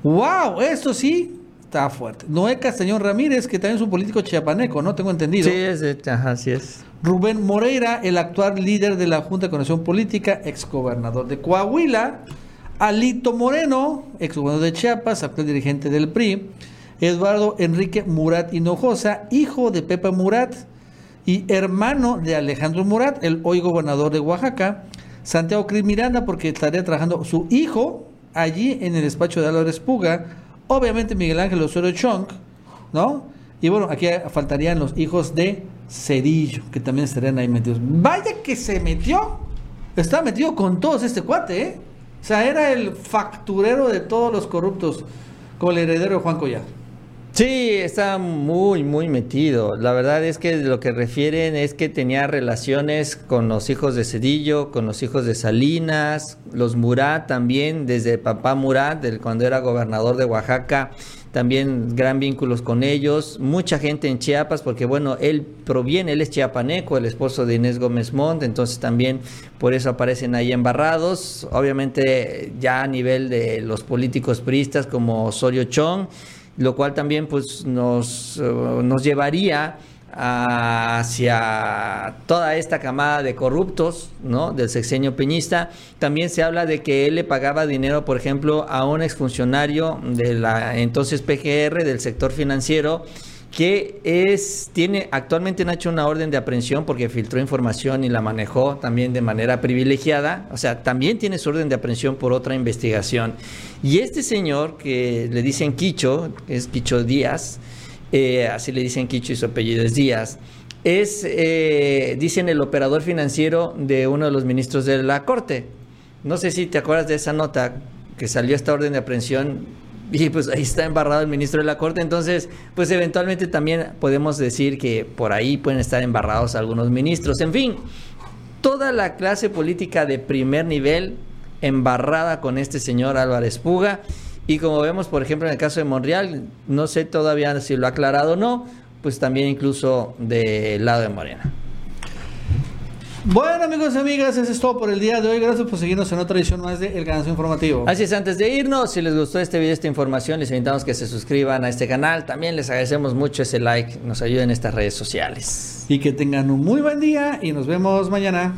¡Wow! Esto sí está fuerte. Noé Castañón Ramírez, que también es un político chiapaneco, ¿no? Tengo entendido. Sí, es ajá, sí es. Rubén Moreira, el actual líder de la Junta de Conexión Política, exgobernador de Coahuila. Alito Moreno, exgobernador de Chiapas, actual dirigente del PRI. Eduardo Enrique Murat Hinojosa, hijo de Pepe Murat y hermano de Alejandro Murat, el hoy gobernador de Oaxaca. Santiago Cris Miranda, porque estaría trabajando su hijo allí en el despacho de Álvarez Puga. Obviamente Miguel Ángel Osorio Chong, ¿no? Y bueno, aquí faltarían los hijos de Cedillo, que también estarían ahí metidos. Vaya que se metió. Estaba metido con todos este cuate, ¿eh? O sea, era el facturero de todos los corruptos, como el heredero de Juan Collado. Sí, está muy, muy metido. La verdad es que lo que refieren es que tenía relaciones con los hijos de Cedillo, con los hijos de Salinas, los Murat también, desde papá Murat, del, cuando era gobernador de Oaxaca, también gran vínculos con ellos, mucha gente en Chiapas, porque bueno, él proviene, él es chiapaneco, el esposo de Inés Gómez Montt, entonces también por eso aparecen ahí embarrados, obviamente ya a nivel de los políticos priistas como Osorio Chong, lo cual también pues nos, eh, nos llevaría hacia toda esta camada de corruptos, ¿no? Del sexenio peñista. También se habla de que él le pagaba dinero, por ejemplo, a un exfuncionario de la entonces PGR del sector financiero que es tiene actualmente Nacho una orden de aprehensión porque filtró información y la manejó también de manera privilegiada, o sea, también tiene su orden de aprehensión por otra investigación. Y este señor que le dicen Quicho, es Quicho Díaz, eh, así le dicen Quicho y su apellido es Díaz, es, eh, dicen, el operador financiero de uno de los ministros de la Corte. No sé si te acuerdas de esa nota que salió esta orden de aprehensión y pues ahí está embarrado el ministro de la Corte. Entonces, pues eventualmente también podemos decir que por ahí pueden estar embarrados algunos ministros. En fin, toda la clase política de primer nivel embarrada con este señor Álvarez Puga. Y como vemos, por ejemplo, en el caso de Monreal, no sé todavía si lo ha aclarado o no, pues también incluso del lado de Morena. Bueno, amigos y amigas, eso es todo por el día de hoy. Gracias por seguirnos en otra edición más de El Ganazo Informativo. Así es, antes de irnos, si les gustó este video, esta información, les invitamos que se suscriban a este canal. También les agradecemos mucho ese like, nos ayuda en estas redes sociales. Y que tengan un muy buen día y nos vemos mañana.